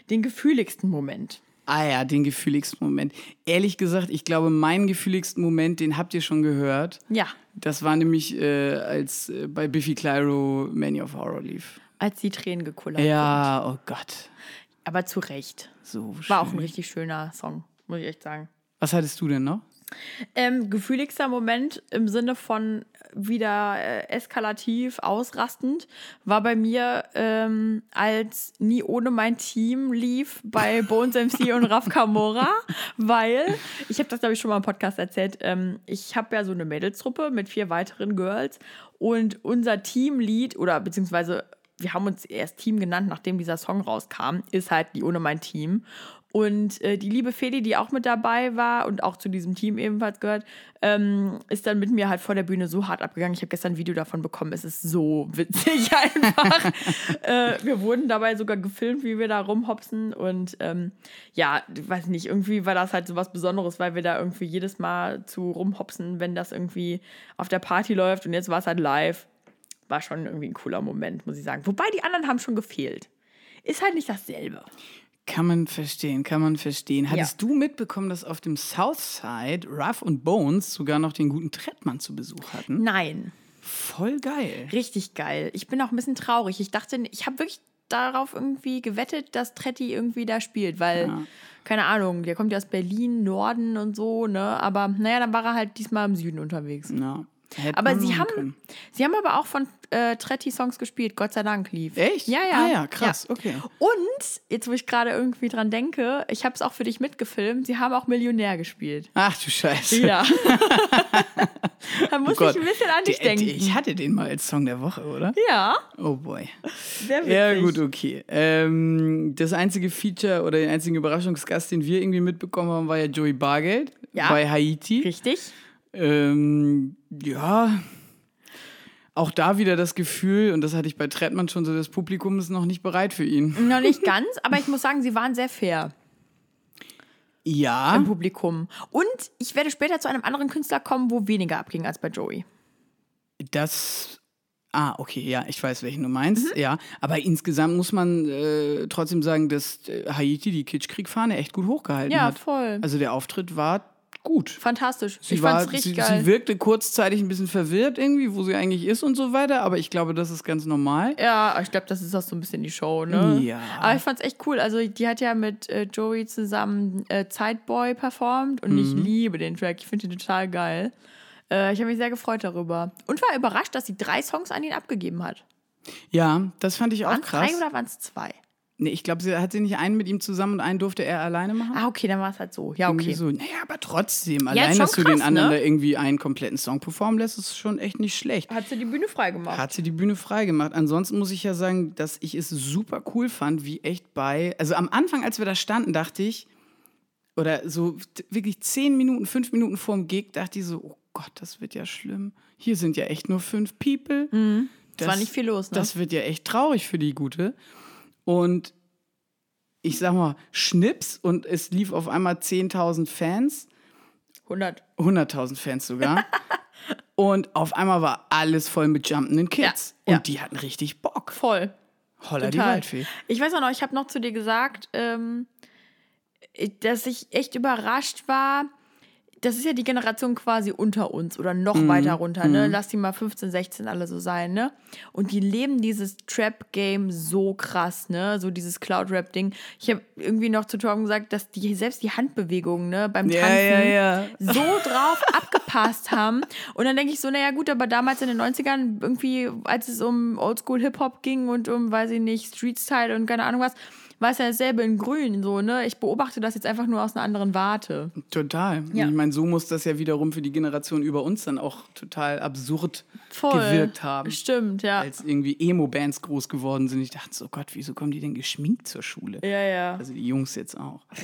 Den gefühligsten Moment. Ah ja, den gefühligsten Moment. Ehrlich gesagt, ich glaube, meinen gefühligsten Moment, den habt ihr schon gehört. Ja. Das war nämlich, äh, als äh, bei Biffy Clyro Many of Horror lief. Als die Tränen gekullert sind. Ja, oh Gott. Aber zu Recht. So War auch ein schön. richtig schöner Song, muss ich echt sagen. Was hattest du denn noch? Ähm, gefühligster Moment im Sinne von wieder äh, eskalativ, ausrastend, war bei mir, ähm, als Nie ohne mein Team lief bei [LAUGHS] Bones MC und Raf Kamora, weil, ich habe das glaube ich schon mal im Podcast erzählt, ähm, ich habe ja so eine Mädelstruppe mit vier weiteren Girls und unser Teamlied oder beziehungsweise wir haben uns erst Team genannt, nachdem dieser Song rauskam, ist halt die ohne mein Team. Und äh, die liebe Feli, die auch mit dabei war und auch zu diesem Team ebenfalls gehört, ähm, ist dann mit mir halt vor der Bühne so hart abgegangen. Ich habe gestern ein Video davon bekommen. Es ist so [LAUGHS] witzig einfach. [LAUGHS] äh, wir wurden dabei sogar gefilmt, wie wir da rumhopsen. Und ähm, ja, weiß nicht, irgendwie war das halt so was Besonderes, weil wir da irgendwie jedes Mal zu rumhopsen, wenn das irgendwie auf der Party läuft. Und jetzt war es halt live. War schon irgendwie ein cooler Moment, muss ich sagen. Wobei die anderen haben schon gefehlt. Ist halt nicht dasselbe. Kann man verstehen, kann man verstehen. Hattest du mitbekommen, dass auf dem Southside Ruff und Bones sogar noch den guten Trettmann zu Besuch hatten? Nein. Voll geil. Richtig geil. Ich bin auch ein bisschen traurig. Ich dachte, ich habe wirklich darauf irgendwie gewettet, dass Tretti irgendwie da spielt, weil, keine Ahnung, der kommt ja aus Berlin, Norden und so, ne? Aber naja, dann war er halt diesmal im Süden unterwegs. Ja. Hätte Aber sie haben, können. sie haben aber auch von äh, Tretti Songs gespielt, Gott sei Dank lief. Echt? Ja, ja. Ah ja, krass, okay. Und, jetzt wo ich gerade irgendwie dran denke, ich habe es auch für dich mitgefilmt, sie haben auch Millionär gespielt. Ach du Scheiße. Ja. [LAUGHS] da muss Oh ich ein bisschen an dich Der- denken. Ich hatte den mal als Song der Woche, oder? ja, Oh boy. sehr witzig. Ja, gut, okay. Ähm, das einzige Feature oder den einzigen Überraschungsgast, den wir irgendwie mitbekommen haben, war ja Joey Bargeld Ja. bei Haiti. Richtig. Ähm, ja. Auch da wieder das Gefühl, und das hatte ich bei Trettmann schon so, das Publikum ist noch nicht bereit für ihn. [LAUGHS] Noch nicht ganz, aber ich muss sagen, sie waren sehr fair Ja. im Publikum. Und ich werde später zu einem anderen Künstler kommen, wo weniger abging als bei Joey. Das. Ah, okay, ja, ich weiß, welchen du meinst. Mhm. Ja, aber insgesamt muss man äh, trotzdem sagen, dass äh, Haiti die Kitschkriegfahne echt gut hochgehalten Ja, hat. voll. Also der Auftritt war gut. Fantastisch. Sie, ich war, fand's richtig sie, geil. sie wirkte kurzzeitig ein bisschen verwirrt irgendwie, wo sie eigentlich ist und so weiter, aber ich glaube, das ist ganz normal. Ja, ich glaube, das ist auch so ein bisschen die Show, ne? Ja. Aber ich fand's echt cool. Also, die hat ja mit äh, Joey zusammen äh, Zeitboy performt und Mhm. ich liebe den Track. Ich finde den total geil. Äh, ich habe mich sehr gefreut darüber. Und war überrascht, dass sie drei Songs an ihn abgegeben hat. Ja, das fand ich auch Waren es krass. drei oder waren es zwei? Nee, ich glaube, sie hat sie nicht einen mit ihm zusammen und einen durfte er alleine machen. Ah, okay, dann war es halt so. Ja, Irgendwie okay. So, naja, aber trotzdem, Ja, allein, schon dass du den krass, anderen ne? da irgendwie einen kompletten Song performen lässt, ist schon echt nicht schlecht. Hat sie die Bühne freigemacht. Hat sie die Bühne freigemacht. Ansonsten muss ich ja sagen, dass ich es super cool fand, wie echt bei. Also am Anfang, als wir da standen, dachte ich, oder so wirklich zehn Minuten, fünf Minuten vorm Gig, dachte ich so, oh Gott, das wird ja schlimm. Hier sind ja echt nur fünf People. Es war nicht viel los, ne? Das wird ja echt traurig für die Gute. Und ich sag mal, Schnips und es lief auf einmal 10.000 Fans. 100. 100.000 Fans sogar. [LAUGHS] und auf einmal war alles voll mit jumpenden Kids. Ja, ja. Und die hatten richtig Bock. Voll. Holla die Total. Waldfee. Ich weiß auch noch, ich habe noch zu dir gesagt, ähm, dass ich echt überrascht war. Das ist ja die Generation quasi unter uns oder noch Mhm. weiter runter, ne? Lass die mal 15, 16 alle so sein, ne? Und die leben dieses Trap-Game so krass, ne? So dieses Cloud-Rap-Ding. Ich habe irgendwie noch zu Torben gesagt, dass die selbst die Handbewegungen, ne, beim Ja, Tanzen ja, ja. so drauf [LAUGHS] abgepasst haben. Und dann denke ich so, naja gut, aber damals in den 90ern, irgendwie, als es um Oldschool-Hip-Hop ging und um, weiß ich nicht, Street-Style und keine Ahnung was, war es ja dasselbe in Grün, so, ne? Ich beobachte das jetzt einfach nur aus einer anderen Warte. Total. Ja. Ich meine, so muss das ja wiederum für die Generation über uns dann auch total absurd Voll. gewirkt haben. Stimmt, ja. Als irgendwie Emo-Bands groß geworden sind. Ich dachte so, Gott, wieso kommen die denn geschminkt zur Schule? ja, ja. Also die Jungs jetzt auch. [LAUGHS]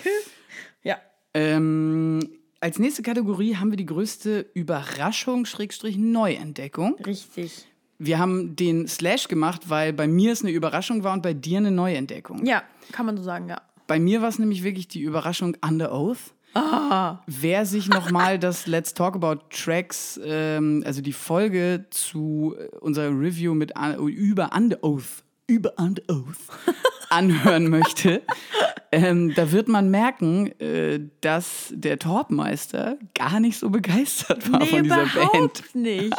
Ja. Ähm, als nächste Kategorie haben wir die größte Überraschung, Schrägstrich Neuentdeckung. Richtig. Wir haben den Slash gemacht, weil bei mir es eine Überraschung war und bei dir eine Neuentdeckung. Ja, kann man so sagen, ja. Bei mir war es nämlich wirklich die Überraschung Under Oath. Ah. Wer sich nochmal das Let's Talk About Tracks, ähm, also die Folge zu äh, unserer Review mit über Under Oath, über Under Oath [LAUGHS] anhören möchte, ähm, da wird man merken, äh, dass der Torpmeister gar nicht so begeistert war Nee, von dieser überhaupt Band. nicht.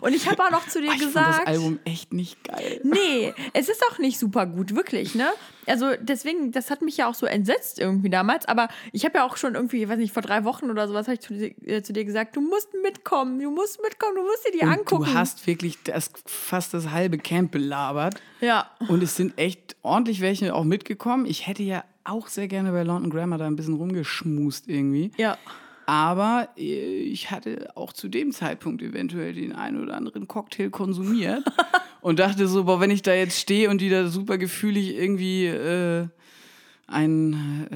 Und ich habe auch noch zu [LAUGHS] dir Ah, Ich fand gesagt. das Album echt nicht geil. Nee, es ist auch nicht super gut, wirklich, ne? Also deswegen, das hat mich ja auch so entsetzt irgendwie damals, aber ich habe ja auch schon irgendwie, ich weiß nicht, vor drei Wochen oder sowas habe ich zu, dir- äh, zu dir gesagt, du musst mitkommen, du musst mitkommen, du musst dir die Und angucken. du hast wirklich das, fast das halbe Camp belabert. ja. Und es sind echt ordentlich welche auch mitgekommen. Ich hätte ja auch sehr gerne bei London Grammar da ein bisschen rumgeschmust irgendwie. Ja. Aber äh, ich hatte auch zu dem Zeitpunkt eventuell den einen oder anderen Cocktail konsumiert [LAUGHS] und dachte so, boah, wenn ich da jetzt stehe und die da super gefühlig irgendwie äh, ein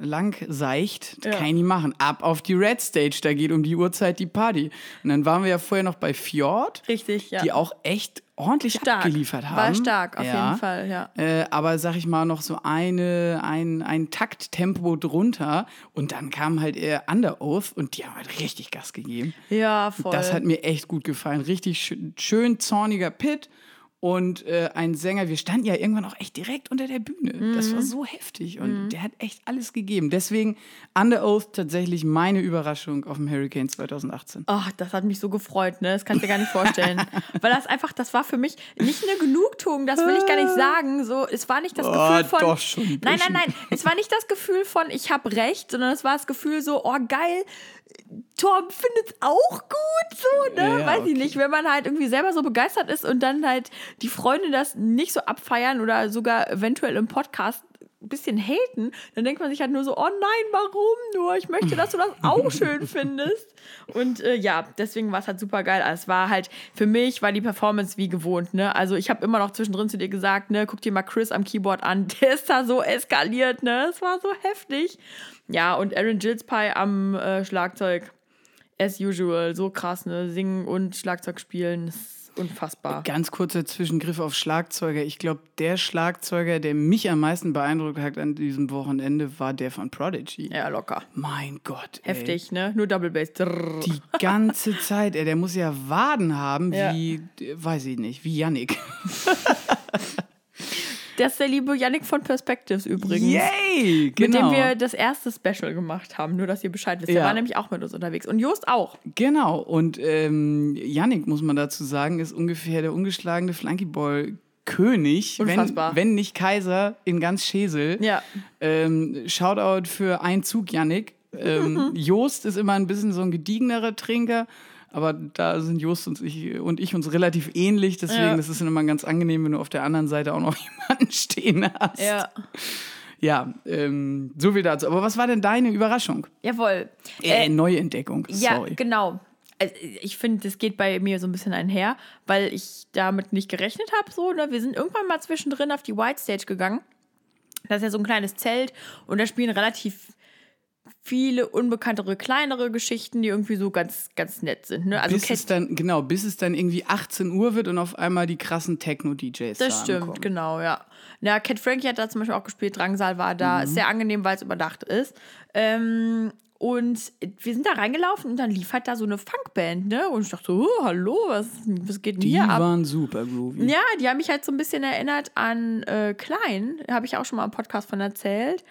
äh, lang seicht, Ja. kann ich nicht machen. Ab auf die Red Stage, da geht um die Uhrzeit die Party. Und dann waren wir ja vorher noch bei Fjord, Richtig, ja. die auch echt ordentlich stark. abgeliefert haben. War stark, auf Ja. jeden Fall, ja. Äh, aber sag ich mal noch so eine, ein, ein Takttempo drunter und dann kam halt eher Under Oath und die haben halt richtig Gas gegeben. Ja, voll. Das hat mir echt gut gefallen. Richtig schön, schön zorniger Pit und äh, ein Sänger. Wir standen ja irgendwann auch echt direkt unter der Bühne. Das Mhm. war so heftig und der hat echt alles gegeben. Deswegen Under Oath tatsächlich meine Überraschung auf dem Hurricane 2018. Ach, das hat mich so gefreut, ne? Das kannst du dir gar nicht vorstellen. [LAUGHS] Weil das einfach, das war für mich nicht eine Genugtuung, das will ich gar nicht sagen. So, es war nicht das Oh, Gefühl von. doch schon ein nein, nein, nein. Es war nicht das Gefühl von, ich habe recht, sondern es war das Gefühl so, oh geil, Torben findet auch gut, so, ne? Ja, Weiß okay. ich nicht. Wenn man halt irgendwie selber so begeistert ist und dann halt die Freunde das nicht so abfeiern oder sogar eventuell im Podcast ein bisschen haten, dann denkt man sich halt nur so, oh nein, warum nur? Ich möchte, dass du das [LAUGHS] auch schön findest. Und äh, ja, deswegen war es halt super geil. Also es war halt, für mich war die Performance wie gewohnt, ne? Also ich habe immer noch zwischendrin zu dir gesagt, ne, guck dir mal Chris am Keyboard an, [LAUGHS] der ist da so eskaliert, ne? Es war so heftig. Ja, und Aaron Gillespie am äh, Schlagzeug, as usual, so krass, ne? Singen und Schlagzeug spielen, ist unfassbar. Ganz kurzer Zwischengriff auf Schlagzeuger. Ich glaube, der Schlagzeuger, der mich am meisten beeindruckt hat an diesem Wochenende, war der von Prodigy. Ja, locker. Mein Gott. Ey. Heftig, ne? Nur Double Bass. Drrr. Die ganze [LAUGHS] Zeit, ey, der muss ja Waden haben, Ja. wie, weiß ich nicht, wie Yannick. [LAUGHS] Das ist der liebe Yannick von Perspectives übrigens. Yay! Mit dem Genau. wir das erste Special gemacht haben, nur dass ihr Bescheid wisst. Ja. Der war nämlich auch mit uns unterwegs. Und Jost auch. Genau, und ähm, Yannick, muss man dazu sagen, ist ungefähr der ungeschlagene Flunkyball-König, wenn, Unfassbar. wenn nicht Kaiser, in ganz Schesel. Ja. Ähm, Shoutout für einen Zug, Yannick. Ähm, [LAUGHS] Jost ist immer ein bisschen so ein gediegenerer Trinker, aber da sind Jost und ich, und ich uns relativ ähnlich, deswegen Ja. ist es immer ganz angenehm, wenn du auf der anderen Seite auch noch [LAUGHS] jemanden stehen hast. Ja. Ja, ähm, so viel dazu. Aber was war denn deine Überraschung? Jawohl. Äh, Neuentdeckung, Ja, sorry. genau. Also ich finde, das geht bei mir so ein bisschen einher, weil ich damit nicht gerechnet habe. So, ne? Wir sind irgendwann mal zwischendrin auf die White Stage gegangen. Das ist ja so ein kleines Zelt und da spielen relativ viele unbekanntere, kleinere Geschichten, die irgendwie so ganz, ganz nett sind. Ne? Also bis Cat- es dann, genau, bis es dann irgendwie 18 Uhr wird und auf einmal die krassen Techno-DJs Das da stimmt, ankommen. genau, ja. Na, Cat Frankie hat da zum Beispiel auch gespielt, Drangsal war da. Mhm. Ist sehr angenehm, weil es überdacht ist. Ähm, und wir sind da reingelaufen und dann lief halt da so eine Funkband, ne? Und ich dachte so, oh, hallo, was, was geht denn Die hier ab? waren super groovy. Ja, die haben mich halt so ein bisschen erinnert an äh, Klein. Habe ich auch schon mal im Podcast von erzählt.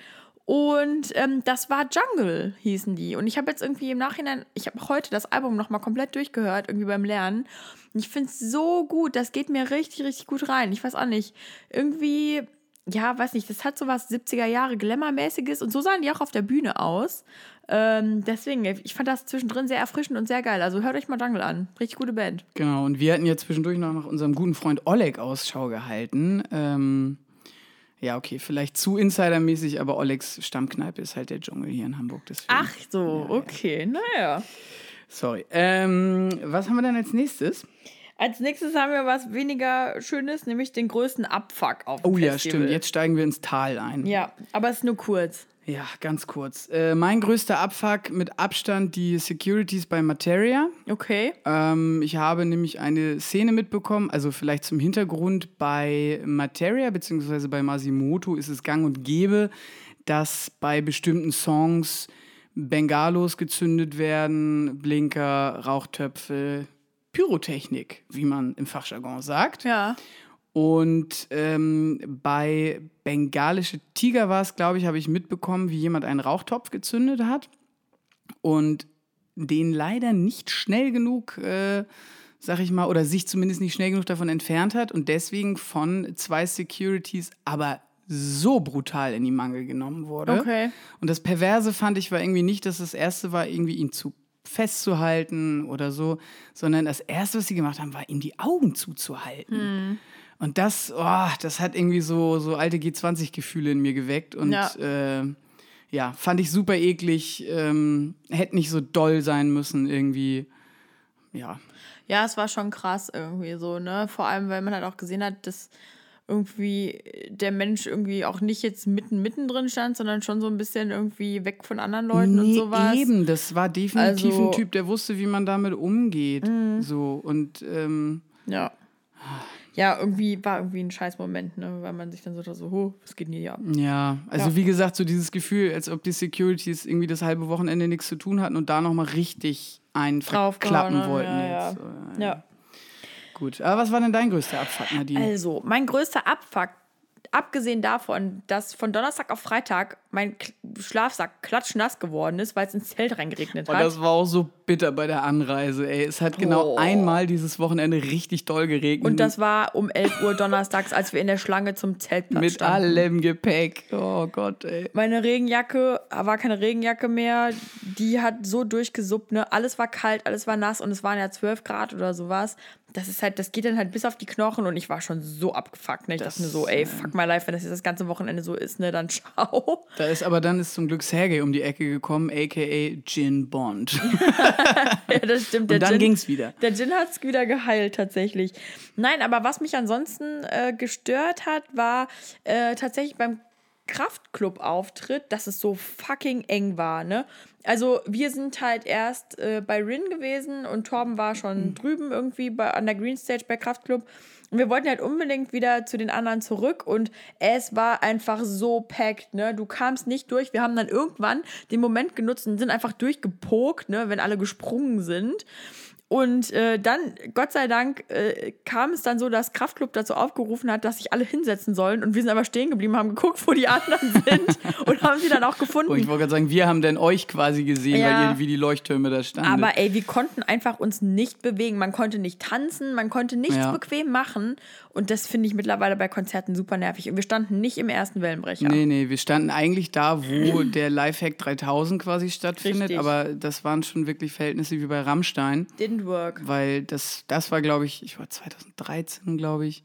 Und ähm, das war Jungle, hießen die. Und ich habe jetzt irgendwie im Nachhinein, ich habe heute das Album nochmal komplett durchgehört, irgendwie beim Lernen. Und ich finde es so gut, das geht mir richtig, richtig gut rein. Ich weiß auch nicht, irgendwie, ja, weiß nicht, das hat so was 70er Jahre Glamour-mäßiges und so sahen die auch auf der Bühne aus. Ähm, deswegen, ich fand das zwischendrin sehr erfrischend und sehr geil. Also hört euch mal Jungle an. Richtig gute Band. Genau, und wir hatten ja zwischendurch noch nach unserem guten Freund Oleg Ausschau gehalten. Ähm, ja, okay, vielleicht zu insidermäßig, aber Olegs Stammkneipe ist halt der Dschungel hier in Hamburg. Deswegen. Ach so, okay, naja. Sorry. Ähm, was haben wir dann als nächstes? Als nächstes haben wir was weniger Schönes, nämlich den größten Abfuck auf dem Oh ja, Festival. stimmt. Jetzt steigen wir ins Tal ein. Ja, aber es ist nur kurz. Ja, ganz kurz. Äh, mein größter Abfuck mit Abstand die Securities bei Materia. Okay. Ähm, ich habe nämlich eine Szene mitbekommen, also vielleicht zum Hintergrund bei Materia bzw. bei Masimoto ist es gang und gäbe, dass bei bestimmten Songs Bengalos gezündet werden, Blinker, Rauchtöpfe, Pyrotechnik, wie man im Fachjargon sagt. Ja. Und ähm, bei Bengalische Tiger war es, glaube ich, habe ich mitbekommen, wie jemand einen Rauchtopf gezündet hat und den leider nicht schnell genug, äh, sag ich mal, oder sich zumindest nicht schnell genug davon entfernt hat und deswegen von zwei Securities aber so brutal in die Mangel genommen wurde. Okay. Und das Perverse fand ich war irgendwie nicht, dass das erste war, irgendwie ihn zu festzuhalten oder so, sondern das erste, was sie gemacht haben, war ihm die Augen zuzuhalten. Hm. Und das, oh, das hat irgendwie so, so alte G20-Gefühle in mir geweckt. Und Ja. äh, ja fand ich super eklig. Ähm, hätte nicht so doll sein müssen, irgendwie. Ja. Ja, es war schon krass irgendwie so, ne? Vor allem, weil man halt auch gesehen hat, dass irgendwie der Mensch irgendwie auch nicht jetzt mitten mittendrin stand, sondern schon so ein bisschen irgendwie weg von anderen Leuten und Nee, sowas. Eben, das war definitiv Also- ein Typ, der wusste, wie man damit umgeht. So, und ähm, Ja. Ja, irgendwie war irgendwie ein scheiß Moment, ne? Weil man sich dann so dachte, so, oh, was geht denn hier ab? Ja, also Ja. wie gesagt, so dieses Gefühl, als ob die Securities irgendwie das halbe Wochenende nichts zu tun hatten und da nochmal richtig einen haben, wollten. ja, ja. Jetzt. Äh, Ja. Gut, aber was war denn dein größter Abfuck, Nadine? Also, mein größter Abfuck, abgesehen davon, dass von Donnerstag auf Freitag mein K Schlafsack klatschnass geworden ist, weil es ins Zelt reingeregnet Und hat. das war auch so bitter bei der Anreise, ey. Es hat genau Oh. einmal dieses Wochenende richtig doll geregnet. Und das war um 11 Uhr donnerstags, als wir in der Schlange zum Zeltplatz mit standen. allem Gepäck. Oh Gott, ey. Meine Regenjacke war keine Regenjacke mehr. Die hat so durchgesuppt, ne? Alles war kalt, alles war nass und es waren ja 12 Grad oder sowas. Das ist halt, das geht dann halt bis auf die Knochen und ich war schon so abgefuckt. Ne? Ich dachte mir so, ey, fuck my life, wenn das jetzt das ganze Wochenende so ist, ne, dann [LAUGHS] ciao. Da ist aber dann ist zum Glück Sergei um die Ecke gekommen, aka Gin Bond. [LAUGHS] ja, das stimmt. Und dann Gin- ging's wieder. Der Gin hat es wieder geheilt, tatsächlich. Nein, aber was mich ansonsten äh, gestört hat, war äh, tatsächlich beim Kraftclub-Auftritt, dass es so fucking eng war, ne? Also wir sind halt erst äh, bei Rin gewesen und Torben war schon drüben irgendwie bei, an der Green Stage bei Kraftclub. Und wir wollten halt unbedingt wieder zu den anderen zurück und es war einfach so packed, ne? Du kamst nicht durch. Wir haben dann irgendwann den Moment genutzt und sind einfach durchgepokt, ne? Wenn alle gesprungen sind. Und äh, dann, Gott sei Dank, äh, kam es dann so, dass Kraftklub dazu aufgerufen hat, dass sich alle hinsetzen sollen. Und wir sind aber stehen geblieben, haben geguckt, wo die [LAUGHS] anderen sind und haben sie dann auch gefunden. Und ich wollte gerade sagen, wir haben denn euch quasi gesehen, Ja. weil ihr wie die Leuchttürme da standet. Aber ey, wir konnten einfach uns nicht bewegen. Man konnte nicht tanzen, man konnte nichts Ja. bequem machen. Und das finde ich mittlerweile bei Konzerten super nervig. Und wir standen nicht im ersten Wellenbrecher. Nee, nee, wir standen eigentlich da, wo [CLEARS THROAT] der Lifehack 3000 quasi stattfindet, Richtig. aber das waren schon wirklich Verhältnisse wie bei Rammstein, Didn't work. weil das, das war, glaube ich, ich war 2013, glaube ich,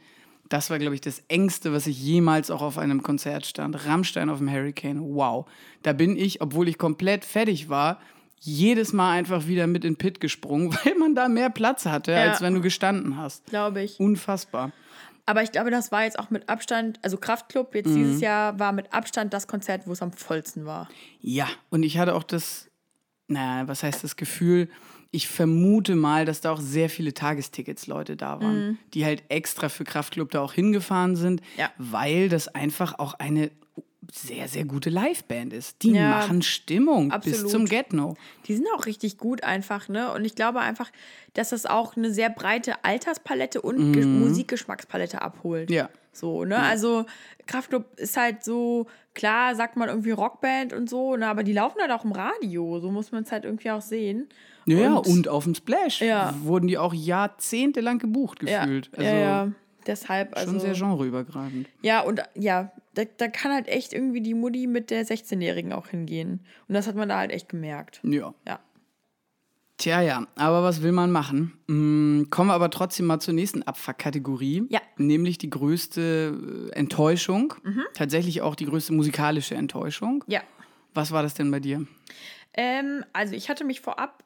das war, glaube ich, das Engste, was ich jemals auch auf einem Konzert stand. Rammstein auf dem Hurricane, wow. Da bin ich, obwohl ich komplett fertig war, jedes Mal einfach wieder mit in den Pit gesprungen, [LAUGHS] weil man da mehr Platz hatte, Ja. als wenn du gestanden hast. Glaube ich. Unfassbar. Aber ich glaube, das war jetzt auch mit Abstand, also Kraftklub jetzt Mhm. dieses Jahr war mit Abstand das Konzert, wo es am vollsten war. Ja, und ich hatte auch das, naja, was heißt das Gefühl, ich vermute mal, dass da auch sehr viele Tagestickets-Leute da waren, die halt extra für Kraftklub da auch hingefahren sind, Ja. weil das einfach auch eine sehr, sehr gute Liveband ist. Die Ja, machen Stimmung bis absolut. zum Get-No. Die sind auch richtig gut einfach, ne? Und ich glaube einfach, dass das auch eine sehr breite Alterspalette und Ge- Musikgeschmackspalette abholt. Mhm. Ja. So, ne? Also Kraftklub ist halt so, klar sagt man irgendwie Rockband und so, ne? aber die laufen halt auch im Radio. So muss man es halt irgendwie auch sehen. Ja, ja, und auf dem Splash Ja. wurden die auch jahrzehntelang gebucht Ja, gefühlt. Also ja, ja. Deshalb, also. schon sehr genreübergreifend. Ja, und ja, da, da kann halt echt irgendwie die Mutti mit der 16-Jährigen auch hingehen. Und das hat man da halt echt gemerkt. Ja. Ja. Tja, ja, aber was will man machen? Mm, kommen wir aber trotzdem mal zur nächsten Abfuck-Kategorie. Ja. Nämlich die größte äh, Enttäuschung. Tatsächlich auch die größte musikalische Enttäuschung. Ja. Was war das denn bei dir? Ähm, also ich hatte mich vorab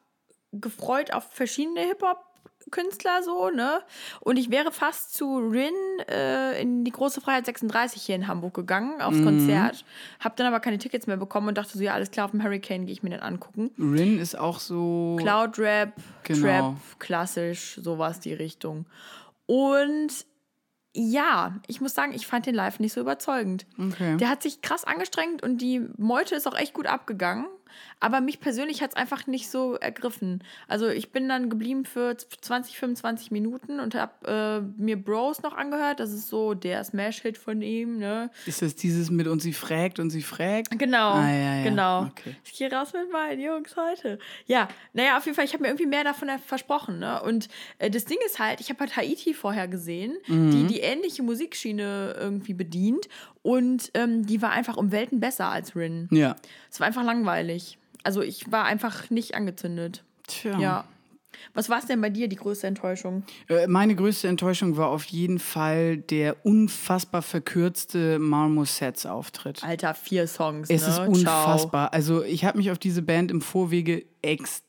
gefreut auf verschiedene Hip-Hop-Künstler so, ne? Und ich wäre fast zu Rin äh, in die Große Freiheit 36 hier in Hamburg gegangen, aufs Konzert. Hab dann aber keine Tickets mehr bekommen und dachte so, ja, alles klar, auf dem Hurricane gehe ich mir dann angucken. Rin ist auch so. Cloud Rap, Genau. Trap, klassisch, sowas die Richtung. Und ja, ich muss sagen, ich fand den live nicht so überzeugend. Okay. Der hat sich krass angestrengt und die Meute ist auch echt gut abgegangen. Aber mich persönlich hat es einfach nicht so ergriffen. Also ich bin dann geblieben für 20, 25 Minuten und habe äh, mir Bros noch angehört. Das ist so der Smash-Hit von ihm, ne? Ist das dieses mit und sie fragt und sie fragt? Genau, Ah, ja, ja. genau. Okay. Ich gehe raus mit meinen Jungs heute. Ja, naja, auf jeden Fall, ich habe mir irgendwie mehr davon versprochen. Ne? Und äh, das Ding ist halt, ich habe halt Haiti vorher gesehen, Mhm. die die ähnliche Musikschiene irgendwie bedient. Und ähm, die war einfach um Welten besser als Rin. Ja. Es war einfach langweilig. Also ich war einfach nicht angezündet. Tja. Ja. Was war es denn bei dir, die größte Enttäuschung? Äh, Meine größte Enttäuschung war auf jeden Fall der unfassbar verkürzte Marmosets-Auftritt. Alter, vier Songs. Es ne? ist Ciao. unfassbar. Also ich habe mich auf diese Band im Vorwege extrem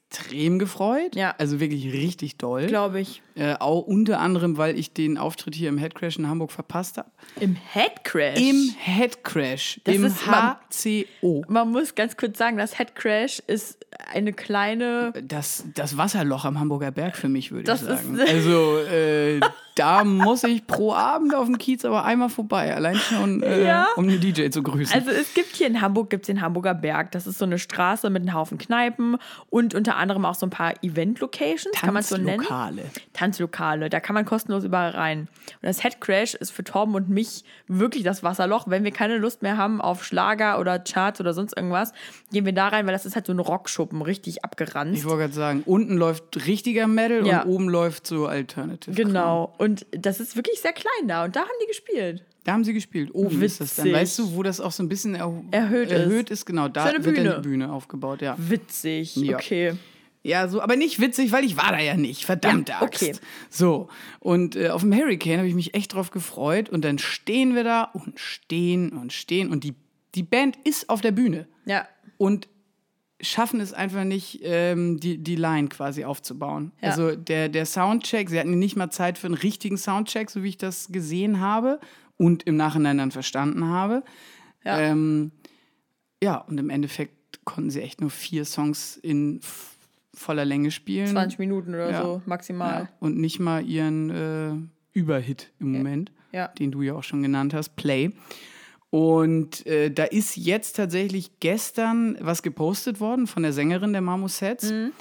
gefreut. Ja. Also wirklich richtig doll. Glaube ich. Äh, auch unter anderem, weil ich den Auftritt hier im Headcrash in Hamburg verpasst habe. Im Headcrash. Im Headcrash. Das Im ist- man- HCO. Man muss ganz kurz sagen, das Headcrash ist eine kleine. Das, das Wasserloch am Hamburger Berg für mich, würde ich Das ist- sagen. Also äh, [LAUGHS] da muss ich pro Abend auf dem Kiez aber einmal vorbei. Allein schon, äh, Ja. um den DJ zu grüßen. Also es gibt hier in Hamburg gibt's den Hamburger Berg. Das ist so eine Straße mit einem Haufen Kneipen und unter anderem auch so ein paar Event-Locations, kann man so nennen. Tanzlokale. Tanzlokale, da kann man kostenlos überall rein. Und das Headcrash ist für Torben und mich wirklich das Wasserloch. Wenn wir keine Lust mehr haben auf Schlager oder Charts oder sonst irgendwas, gehen wir da rein, weil das ist halt so ein Rockschuppen, richtig abgeranzt. Ich wollte gerade sagen, unten läuft richtiger Metal Ja. und oben läuft so Alternative. Genau. Und das ist wirklich sehr klein da. Und da haben die gespielt. Da haben sie gespielt. Oben ist das dann. Witzig. Weißt du, wo das auch so ein bisschen er Erhöht ist. erhöht ist? Genau, da wird dann Bühne. die Bühne aufgebaut, ja. Witzig. Ja. Okay. Ja, so, aber nicht witzig, weil ich war da ja nicht. Verdammte Ja, Axt. okay. So, und äh, auf dem Hurricane habe ich mich echt drauf gefreut. Und dann stehen wir da und stehen und stehen. Und die, die Band ist auf der Bühne. Ja. Und schaffen es einfach nicht, ähm, die, die Line quasi aufzubauen. Ja. Also der, der Soundcheck, sie hatten nicht mal Zeit für einen richtigen Soundcheck, so wie ich das gesehen habe und im Nachhinein dann verstanden habe. Ja. Ähm, ja, und im Endeffekt konnten sie echt nur vier Songs in voller Länge spielen. 20 Minuten oder Ja. so maximal. Ja, und nicht mal ihren äh, Überhit im Moment, den du ja auch schon genannt hast, Play. Und äh, da ist jetzt tatsächlich gestern was gepostet worden von der Sängerin der Marmosets. Mhm.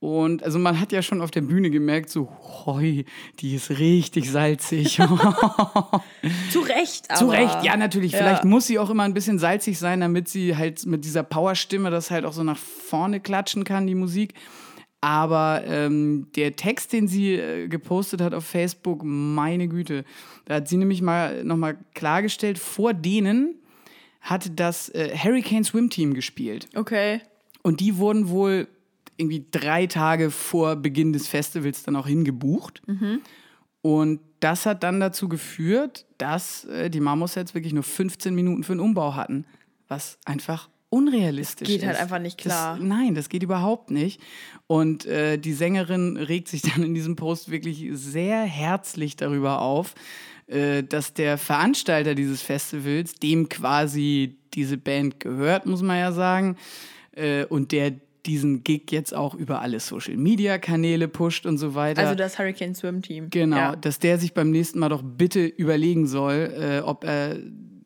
Und also man hat ja schon auf der Bühne gemerkt, so, hoi, die ist richtig salzig. [LAUGHS] Zu Recht, aber. Zu Recht, ja, natürlich. Ja. Vielleicht muss sie auch immer ein bisschen salzig sein, damit sie halt mit dieser Powerstimme das halt auch so nach vorne klatschen kann, die Musik. Aber ähm, der Text, den sie äh, gepostet hat auf Facebook, meine Güte, da hat sie nämlich mal nochmal klargestellt, vor denen hatte das äh, Hurricane Swim Team gespielt. Okay. Und die wurden wohl irgendwie drei Tage vor Beginn des Festivals dann auch hingebucht. Und das hat dann dazu geführt, dass äh, die Marmorsets wirklich nur 15 Minuten für den Umbau hatten. Was einfach unrealistisch geht ist. halt einfach nicht klar. Das, nein, das geht überhaupt nicht. Und äh, die Sängerin regt sich [LAUGHS] dann in diesem Post wirklich sehr herzlich darüber auf, äh, dass der Veranstalter dieses Festivals, dem quasi diese Band gehört, muss man ja sagen, äh, und der diesen Gig jetzt auch über alle Social-Media-Kanäle pusht und so weiter. Also das Hurricane Swim Team. Genau, Ja. dass der sich beim nächsten Mal doch bitte überlegen soll, äh, ob er.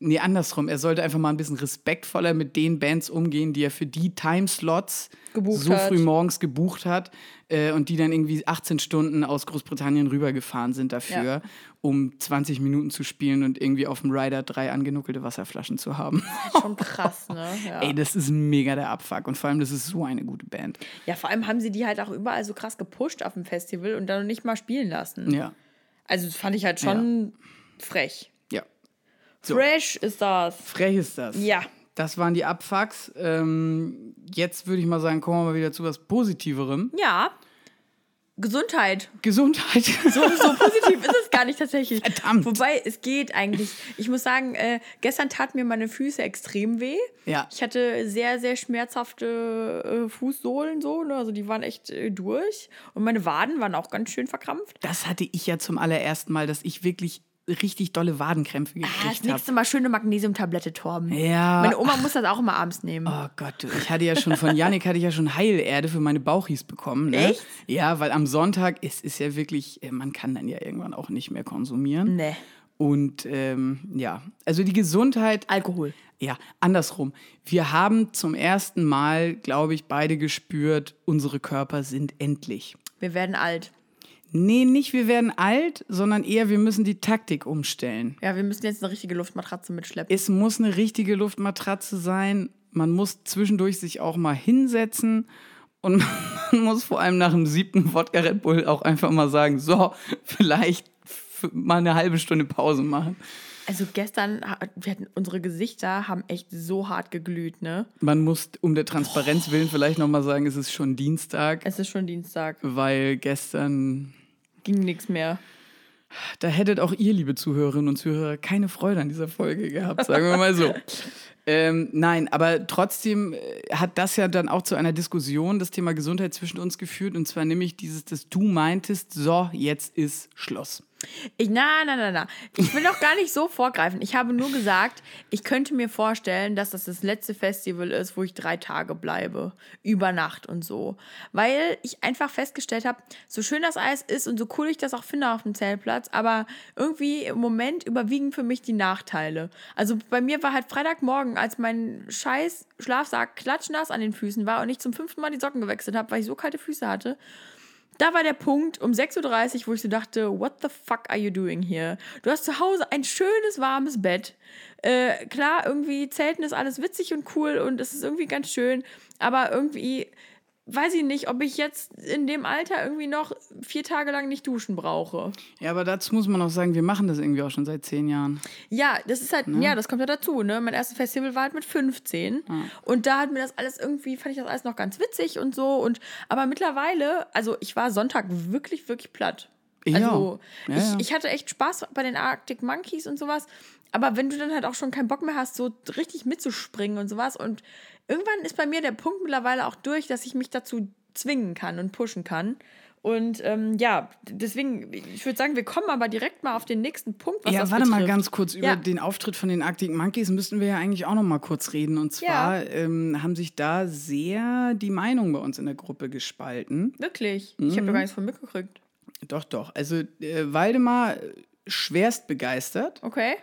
Nee, andersrum. Er sollte einfach mal ein bisschen respektvoller mit den Bands umgehen, die er für die Timeslots Gebucht so hat. früh morgens gebucht hat äh, und die dann irgendwie 18 Stunden aus Großbritannien rübergefahren sind dafür, Ja. um 20 Minuten zu spielen und irgendwie auf dem Rider drei angenuckelte Wasserflaschen zu haben. Schon krass, ne? [LAUGHS] Ja. Ey, das ist mega der Abfuck. Und vor allem, das ist so eine gute Band. ja, vor allem haben sie die halt auch überall so krass gepusht auf dem Festival und dann nicht mal spielen lassen. Ja. Also das fand ich halt schon frech. So. Fresh ist das. Frech ist das. Ja. Das waren die Abfucks. Ähm, jetzt würde ich mal sagen, kommen wir mal wieder zu was Positiverem. Ja. Gesundheit. Gesundheit. So, so [LAUGHS] positiv ist es gar nicht tatsächlich. Verdammt. Wobei, es geht eigentlich. Ich muss sagen, äh, gestern taten mir meine Füße extrem weh. Ja. Ich hatte sehr, sehr schmerzhafte äh, Fußsohlen so, ne? Also die waren echt äh, durch. Und meine Waden waren auch ganz schön verkrampft. Das hatte ich ja zum allerersten Mal, dass ich wirklich richtig dolle Wadenkrämpfe Ah, das gekriegt habe. nächste Mal schöne Magnesiumtablette, Torben. Ja. Meine Oma muss das auch immer abends nehmen. Oh Gott, du, ich hatte ja schon von Yannick hatte ich ja schon Heilerde für meine Bauchis bekommen. Ne? Echt? Ja, weil am Sonntag es ist ja wirklich, äh, man kann dann ja irgendwann auch nicht mehr konsumieren. Nee. Und ähm, ja, also die Gesundheit. Alkohol. Ja, andersrum. Wir haben zum ersten Mal, glaube ich, beide gespürt, unsere Körper sind endlich. Wir werden alt. Nee, nicht wir werden alt, sondern eher wir müssen die Taktik umstellen. Ja, wir müssen jetzt eine richtige Luftmatratze mitschleppen. Es muss eine richtige Luftmatratze sein. Man muss zwischendurch sich auch mal hinsetzen. Und [LAUGHS] man muss vor allem nach dem siebten Wodka Red Bull auch einfach mal sagen, so, vielleicht mal eine halbe Stunde Pause machen. Also gestern, wir hatten, unsere Gesichter haben echt so hart geglüht, ne? Man muss um der Transparenz willen vielleicht noch mal sagen, es ist schon Dienstag, Es ist schon Dienstag. weil gestern Ging nichts mehr. Da hättet auch ihr, liebe Zuhörerinnen und Zuhörer, keine Freude an dieser Folge gehabt, sagen wir mal so. [LAUGHS] ähm, nein, aber trotzdem äh, hat das ja dann auch zu einer Diskussion das Thema Gesundheit zwischen uns geführt. Und zwar nämlich dieses, dass du meintest, so, jetzt ist Schluss. Ich, na, na, na, na. Ich will doch gar nicht so vorgreifen. Ich habe nur gesagt, ich könnte mir vorstellen, dass das das letzte Festival ist, wo ich drei Tage bleibe. Über Nacht und so. Weil ich einfach festgestellt habe, so schön das Eis ist und so cool ich das auch finde auf dem Zeltplatz, aber irgendwie im Moment überwiegen für mich die Nachteile. Also bei mir war halt Freitagmorgen, als mein scheiß Schlafsack klatschnass an den Füßen war und ich zum fünften Mal die Socken gewechselt habe, weil ich so kalte Füße hatte. Da war der Punkt um 6.30 Uhr, wo ich so dachte, what the fuck are you doing here? Du hast zu Hause ein schönes, warmes Bett. Äh, klar, irgendwie Zelten ist alles witzig und cool und es ist irgendwie ganz schön, aber irgendwie weiß ich nicht, ob ich jetzt in dem Alter irgendwie noch vier Tage lang nicht duschen brauche. Ja, aber dazu muss man auch sagen, wir machen das irgendwie auch schon seit zehn Jahren. Ja, das ist halt, ja, das kommt ja dazu, ne? Mein erstes Festival war halt mit 15. Und da hat mir das alles irgendwie, fand ich das alles noch ganz witzig und so. Und aber mittlerweile, also ich war Sonntag wirklich, wirklich platt. Ja. Also Ja, ich, ja. ich hatte echt Spaß bei den Arctic Monkeys und sowas. Aber wenn du dann halt auch schon keinen Bock mehr hast, so richtig mitzuspringen und sowas. Und irgendwann ist bei mir der Punkt mittlerweile auch durch, dass ich mich dazu zwingen kann und pushen kann. Und ähm, ja, deswegen, ich würde sagen, wir kommen aber direkt mal auf den nächsten Punkt, was ja, das warte mal betrifft. ganz kurz. Über Ja. den Auftritt von den Arctic Monkeys müssten wir ja eigentlich auch noch mal kurz reden. Und zwar ähm, haben sich da sehr die Meinungen bei uns in der Gruppe gespalten. Wirklich? Ich habe doch gar nichts von mitgekriegt. Doch, doch. Also äh, Waldemar äh, schwerst begeistert, Okay.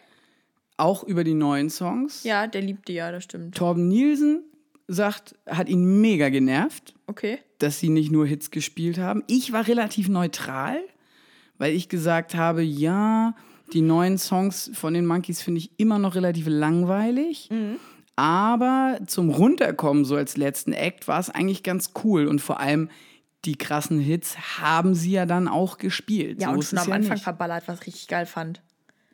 Auch über die neuen Songs. Ja, der liebt die ja, das stimmt. Torben Nielsen sagt, hat ihn mega genervt, Okay. dass sie nicht nur Hits gespielt haben. Ich war relativ neutral, weil ich gesagt habe, ja, die neuen Songs von den Monkeys finde ich immer noch relativ langweilig. Aber zum Runterkommen, so als letzten Act, war es eigentlich ganz cool. Und vor allem die krassen Hits haben sie ja dann auch gespielt. Ja, so und schon am ja Anfang nicht. verballert, was ich richtig geil fand.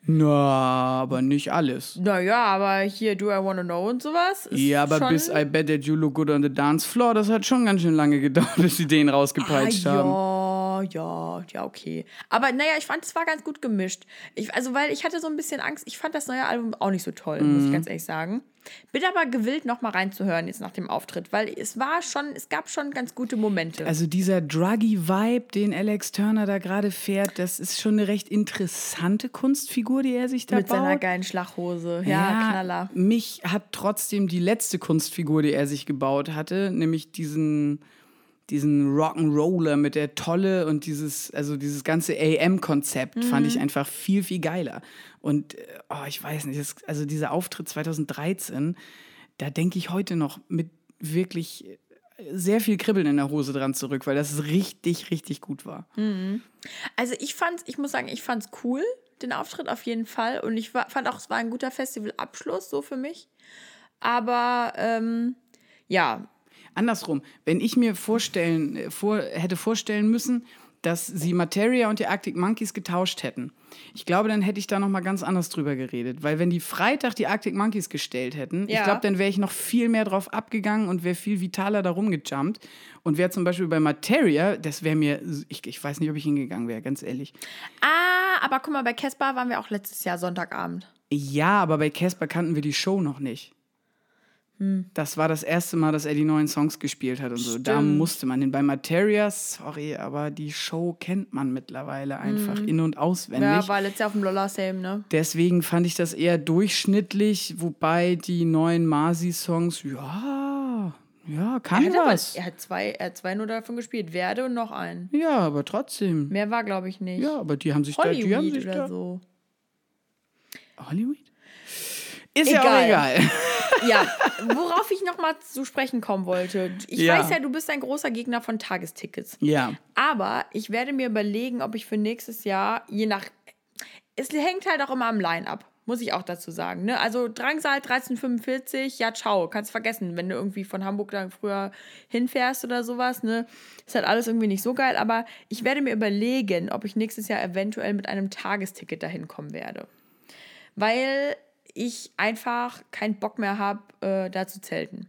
Na, aber nicht alles. Naja, aber hier Do I Wanna Know und sowas. Ist Ja, aber schon, bis I Bet That You Look Good on the Dance Floor, das hat schon ganz schön lange gedauert, [LAUGHS] bis sie den rausgepeitscht haben. Ah, ja, ja, ja, okay. Aber naja, ich fand, es war ganz gut gemischt. Ich, also, weil ich hatte so ein bisschen Angst. Ich fand das neue Album auch nicht so toll, muss Mhm. ich ganz ehrlich sagen. Bin aber gewillt, noch mal reinzuhören jetzt nach dem Auftritt, weil es war schon, es gab schon ganz gute Momente. Also dieser Druggy-Vibe, den Alex Turner da gerade fährt, das ist schon eine recht interessante Kunstfigur, die er sich da Mit baut. seiner geilen Schlachhose. Ja, Knaller. Mich hat trotzdem die letzte Kunstfigur, die er sich gebaut hatte, nämlich diesen, diesen Rock'n'Roller mit der Tolle und dieses, also dieses ganze AM-Konzept fand Mhm. ich einfach viel, viel geiler. Und äh, oh, ich weiß nicht, das, also dieser Auftritt 2013, da denke ich heute noch mit wirklich äh, sehr viel Kribbeln in der Hose dran zurück, weil das richtig, richtig gut war. Also ich fand's, ich muss sagen, ich fand's cool, den Auftritt auf jeden Fall. Und ich war, fand auch, es war ein guter Festivalabschluss, so für mich. Aber ähm, ja, Andersrum, wenn ich mir vorstellen, äh, vor, hätte vorstellen müssen, dass sie Materia und die Arctic Monkeys getauscht hätten. Ich glaube, dann hätte ich da noch mal ganz anders drüber geredet, weil wenn die Freitag die Arctic Monkeys gestellt hätten, ich Ja. glaube, dann wäre ich noch viel mehr drauf abgegangen und wäre viel vitaler da rumgejumpt und wäre zum Beispiel bei Materia, das wäre mir, ich, ich weiß nicht, ob ich hingegangen wäre, ganz ehrlich. Ah, aber guck mal, bei Casper waren wir auch letztes Jahr Sonntagabend. Ja, aber bei Casper kannten wir die Show noch nicht. Das war das erste Mal, dass er die neuen Songs gespielt hat und so. Da Stimmt. musste man hin. Bei Materia, sorry, aber die Show kennt man mittlerweile einfach in- und auswendig. Ja, war letztes Jahr auf dem Lolla Same, ne? Deswegen fand ich das eher durchschnittlich, wobei die neuen Masi-Songs, ja, ja, kann Er hat, aber, was. er hat zwei, er hat zwei nur davon gespielt. Werde und noch einen. Ja, aber trotzdem. Mehr war, glaube ich, nicht. Ja, aber die haben sich da, die haben Hollywood sich oder da, so. Hollywood? Ist ja auch Egal. egal. [LAUGHS] Ja, [LAUGHS] worauf ich noch mal zu sprechen kommen wollte. Ich Ja. weiß ja, du bist ein großer Gegner von Tagestickets. Ja. Aber ich werde mir überlegen, ob ich für nächstes Jahr, je nach. Es hängt halt auch immer am Line-Up, muss ich auch dazu sagen. Ne? Also Drangsal 1345, ja, ciao, kannst vergessen, wenn du irgendwie von Hamburg dann früher hinfährst oder sowas. Ne? Ist halt alles irgendwie nicht so geil. Aber ich werde mir überlegen, ob ich nächstes Jahr eventuell mit einem Tagesticket dahin kommen werde. Weil ich einfach keinen Bock mehr habe, äh, da zu zelten.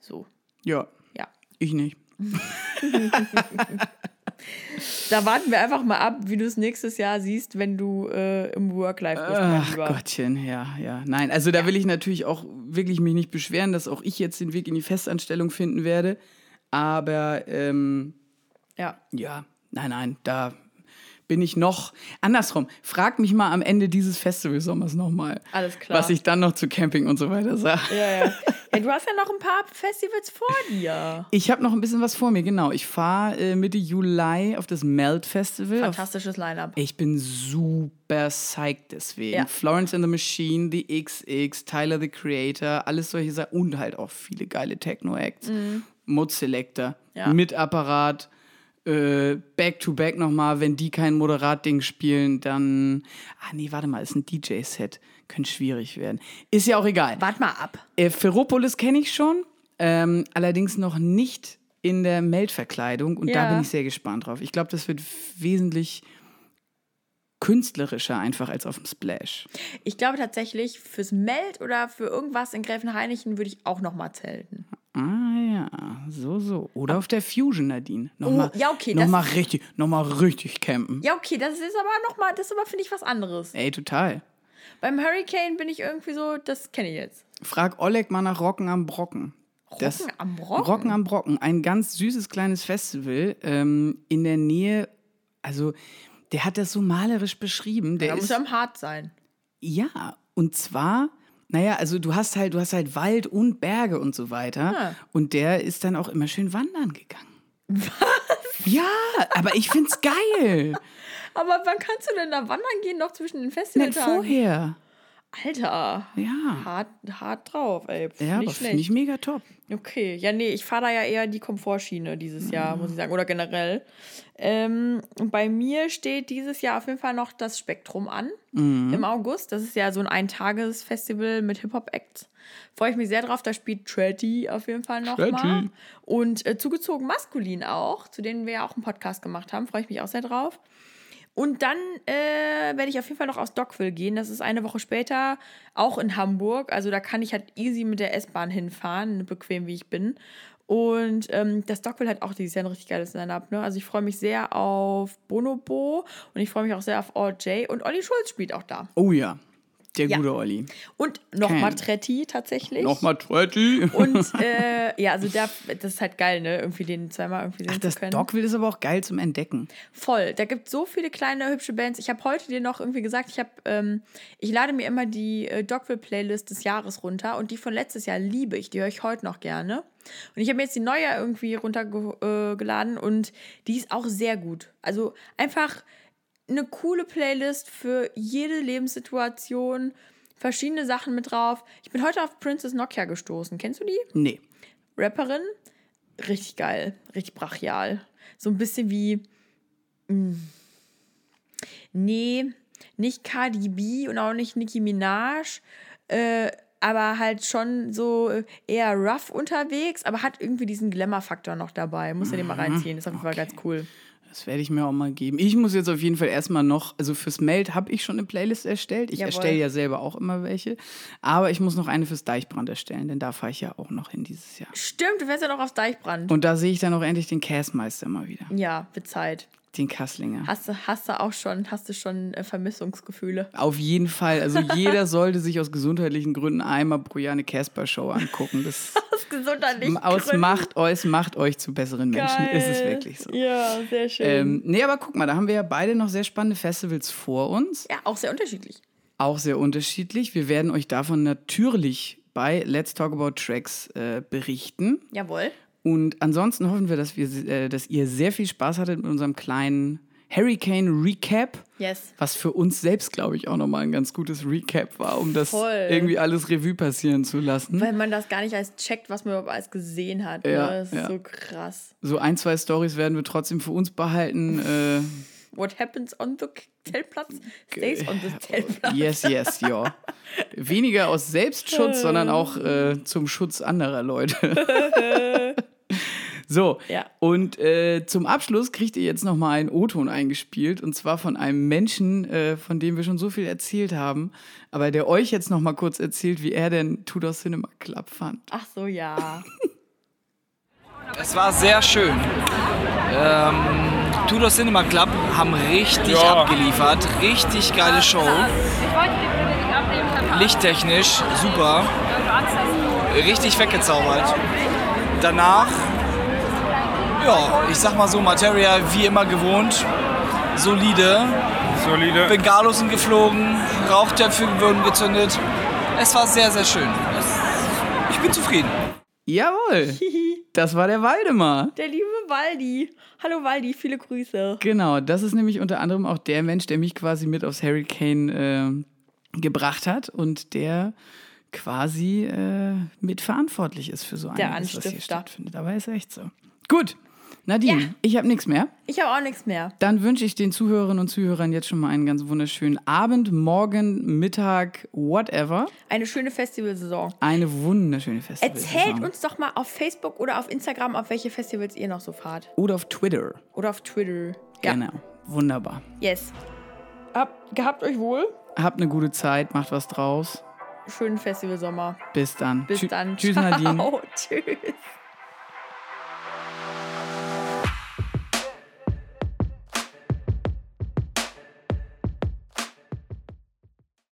So, Ja, ja. ich nicht. [LAUGHS] Da warten wir einfach mal ab, wie du es nächstes Jahr siehst, wenn du äh, im Work-Life bist. Ach Lieber. Gottchen, ja, ja. Nein, also da will ich natürlich auch wirklich mich nicht beschweren, dass auch ich jetzt den Weg in die Festanstellung finden werde. Aber ähm, Ja. ja, nein, nein, da bin ich noch andersrum. Frag mich mal am Ende dieses Festivalsommers nochmal, Alles klar. was ich dann noch zu Camping und so weiter sage. Ja, ja. ja, du hast ja noch ein paar Festivals vor dir. Ich habe noch ein bisschen was vor mir, genau. Ich fahre äh, Mitte Juli auf das Melt Festival. Fantastisches Line-Up. ich bin super psyched deswegen. Ja. Florence and the Machine, The XX, Tyler the Creator, alles solche Sachen. Und halt auch viele geile Techno-Acts. Mod Selector, Mhm. Ja. mit Apparat, äh, Back-to-Back nochmal. Wenn die kein Moderat-Ding spielen, dann. Ah, nee, warte mal, ist ein DJ-Set. Könnte schwierig werden. Ist ja auch egal. Wart mal ab. Äh, Ferropolis kenne ich schon, ähm, allerdings noch nicht in der Meldverkleidung und da Ja. bin ich sehr gespannt drauf. Ich glaube, das wird wesentlich künstlerischer einfach als auf dem Splash. Ich glaube tatsächlich, fürs Meld oder für irgendwas in Gräfenhainichen würde ich auch noch mal zelten. Ah ja, so, so. Oder auf der Fusion, Nadine. Nochmal, Oh, ja, okay, Noch das- mal richtig, noch mal richtig campen. Ja, okay, das ist aber noch mal, das ist aber, finde ich, was anderes. Ey, total. Beim Hurricane bin ich irgendwie so, das kenne ich jetzt. Frag Oleg mal nach Rocken am Brocken. Rocken am Brocken? Rocken am Brocken. Ein ganz süßes kleines Festival ähm, in der Nähe. Also, der hat das so malerisch beschrieben. Der Da muss ist, am Hart sein. Ja, und zwar, naja, also du hast halt, du hast halt Wald und Berge und so weiter. Ah. Und der ist dann auch immer schön wandern gegangen. Was? Ja, aber ich find's geil. [LAUGHS] Aber wann kannst du denn da wandern gehen, noch zwischen den Festivaltagen? vorher. Alter, Ja. hart, hart drauf, ey. Pff, Ja, aber nicht finde schlecht. ich mega top. Okay, ja, nee, ich fahre da ja eher die Komfortschiene dieses Jahr, muss ich sagen, oder generell. Ähm, bei mir steht dieses Jahr auf jeden Fall noch das Spektrum an im August. Das ist ja so ein Eintages-Festival mit Hip-Hop-Acts. Freue ich mich sehr drauf. Da spielt Tretty auf jeden Fall noch mal. Tretty. Und äh, zugezogen maskulin auch, zu denen wir ja auch einen Podcast gemacht haben. Freue ich mich auch sehr drauf. Und dann äh, werde ich auf jeden Fall noch aus Dockville gehen. Das ist eine Woche später, auch in Hamburg. Also da kann ich halt easy mit der S-Bahn hinfahren, bequem wie ich bin. Und ähm, das Dockville hat auch dieses Jahr ein richtig geiles Line-Up. Ne? Also ich freue mich sehr auf Bonobo und ich freue mich auch sehr auf OJ. Und Olli Schulz spielt auch da. Oh ja, der Ja. gute Olli. Und nochmal. Tretti tatsächlich. Nochmal Tretty. Und [LAUGHS] äh, ja, also der, das ist halt geil, ne? Irgendwie den zweimal irgendwie sehen Ach, das zu können. Dogville ist aber auch geil zum Entdecken. Voll. Da gibt es so viele kleine, hübsche Bands. Ich habe heute dir noch irgendwie gesagt, ich habe, ähm, ich lade mir immer die äh, Dogville-Playlist des Jahres runter und die von letztes Jahr liebe ich. Die höre ich heute noch gerne. Und ich habe mir jetzt die neue irgendwie runtergeladen äh, und die ist auch sehr gut. Also einfach eine coole Playlist für jede Lebenssituation. Verschiedene Sachen mit drauf. Ich bin heute auf Princess Nokia gestoßen. Kennst du die? Nee. Rapperin. Richtig geil, richtig brachial. So ein bisschen wie. mm, nee, nicht Cardi B und auch nicht Nicki Minaj. Äh, aber halt schon so eher rough unterwegs, aber hat irgendwie diesen Glamour-Faktor noch dabei. Muss ja den mal reinziehen, ist auf jeden Fall ganz cool. Das werde ich mir auch mal geben. Ich muss jetzt auf jeden Fall erstmal noch, also fürs Meld habe ich schon eine Playlist erstellt. Ich Jawohl. erstelle ja selber auch immer welche. Aber ich muss noch eine fürs Deichbrand erstellen, denn da fahre ich ja auch noch hin dieses Jahr. Stimmt, du wärst ja noch aufs Deichbrand. Und da sehe ich dann auch endlich den Käsmeister mal wieder. ja, Zeit. Den Kasslinger. Hast du, hast du auch schon, hast du schon äh, Vermissungsgefühle? Auf jeden Fall. Also [LAUGHS] jeder sollte sich aus gesundheitlichen Gründen einmal pro Jahr eine Casper-Show angucken. Das [LAUGHS] Aus gesundheitlichen aus Gründen. macht euch, macht euch zu besseren Menschen. Ist es Geil. wirklich so. Ja, sehr schön. Ähm, nee, aber guck mal, da haben wir ja beide noch sehr spannende Festivals vor uns. ja, auch sehr unterschiedlich. Auch sehr unterschiedlich. Wir werden euch davon natürlich bei Let's Talk About Tracks äh, berichten. Jawohl. Und ansonsten hoffen wir, dass, wir, äh, dass ihr sehr viel Spaß hattet mit unserem kleinen Hurricane Recap. Yes. Was für uns selbst, glaube ich, auch nochmal ein ganz gutes Recap war, um das Voll. irgendwie alles Revue passieren zu lassen. Weil man das gar nicht als checkt, was man überhaupt alles gesehen hat. Ne? Ja, Das ist ja. so krass. So ein, zwei Stories werden wir trotzdem für uns behalten. Äh, What happens on the Zeltplatz stays on the Zeltplatz. yes, yes, ja. Weniger aus Selbstschutz, [LAUGHS] sondern auch äh, zum Schutz anderer Leute. [LAUGHS] so, Ja. und äh, zum Abschluss kriegt ihr jetzt nochmal einen O-Ton eingespielt. Und zwar von einem Menschen, äh, von dem wir schon so viel erzählt haben. Aber der euch jetzt nochmal kurz erzählt, wie er denn Tudor Cinema Club fand. Ach so, ja. Es war sehr schön. Ähm, Tudor Cinema Club haben richtig abgeliefert. Richtig geile Show. Lichttechnisch super. Richtig weggezaubert. Danach, ja, ich sag mal so, Materia wie immer gewohnt. Solide. Solide. Bengalos sind geflogen, Rauchtöpfe wurden gezündet. Es war sehr, sehr schön. Ich bin zufrieden. Jawohl, [LAUGHS] das war der Waldemar. Der liebe Waldi. Hallo Waldi, viele Grüße. Genau, das ist nämlich unter anderem auch der Mensch, der mich quasi mit aufs Hurricane äh, gebracht hat und der quasi äh, mitverantwortlich ist für so einiges, was hier stattfindet. Aber ist echt so. Gut, Nadine, Ja. ich habe nichts mehr. Ich habe auch nichts mehr. Dann wünsche ich den Zuhörerinnen und Zuhörern jetzt schon mal einen ganz wunderschönen Abend, Morgen, Mittag, whatever. Eine schöne Festivalsaison. Eine wunderschöne Festival. Erzählt uns doch mal auf Facebook oder auf Instagram, auf welche Festivals ihr noch so fahrt. Oder auf Twitter. Oder auf Twitter. Ja. Genau. Wunderbar. Yes. Hab, gehabt euch wohl. Habt eine gute Zeit, macht was draus. Schönen Festivalsommer. Bis dann. Bis Tschü- dann. Tschüss, Ciao. Nadine. [LAUGHS] Tschüss.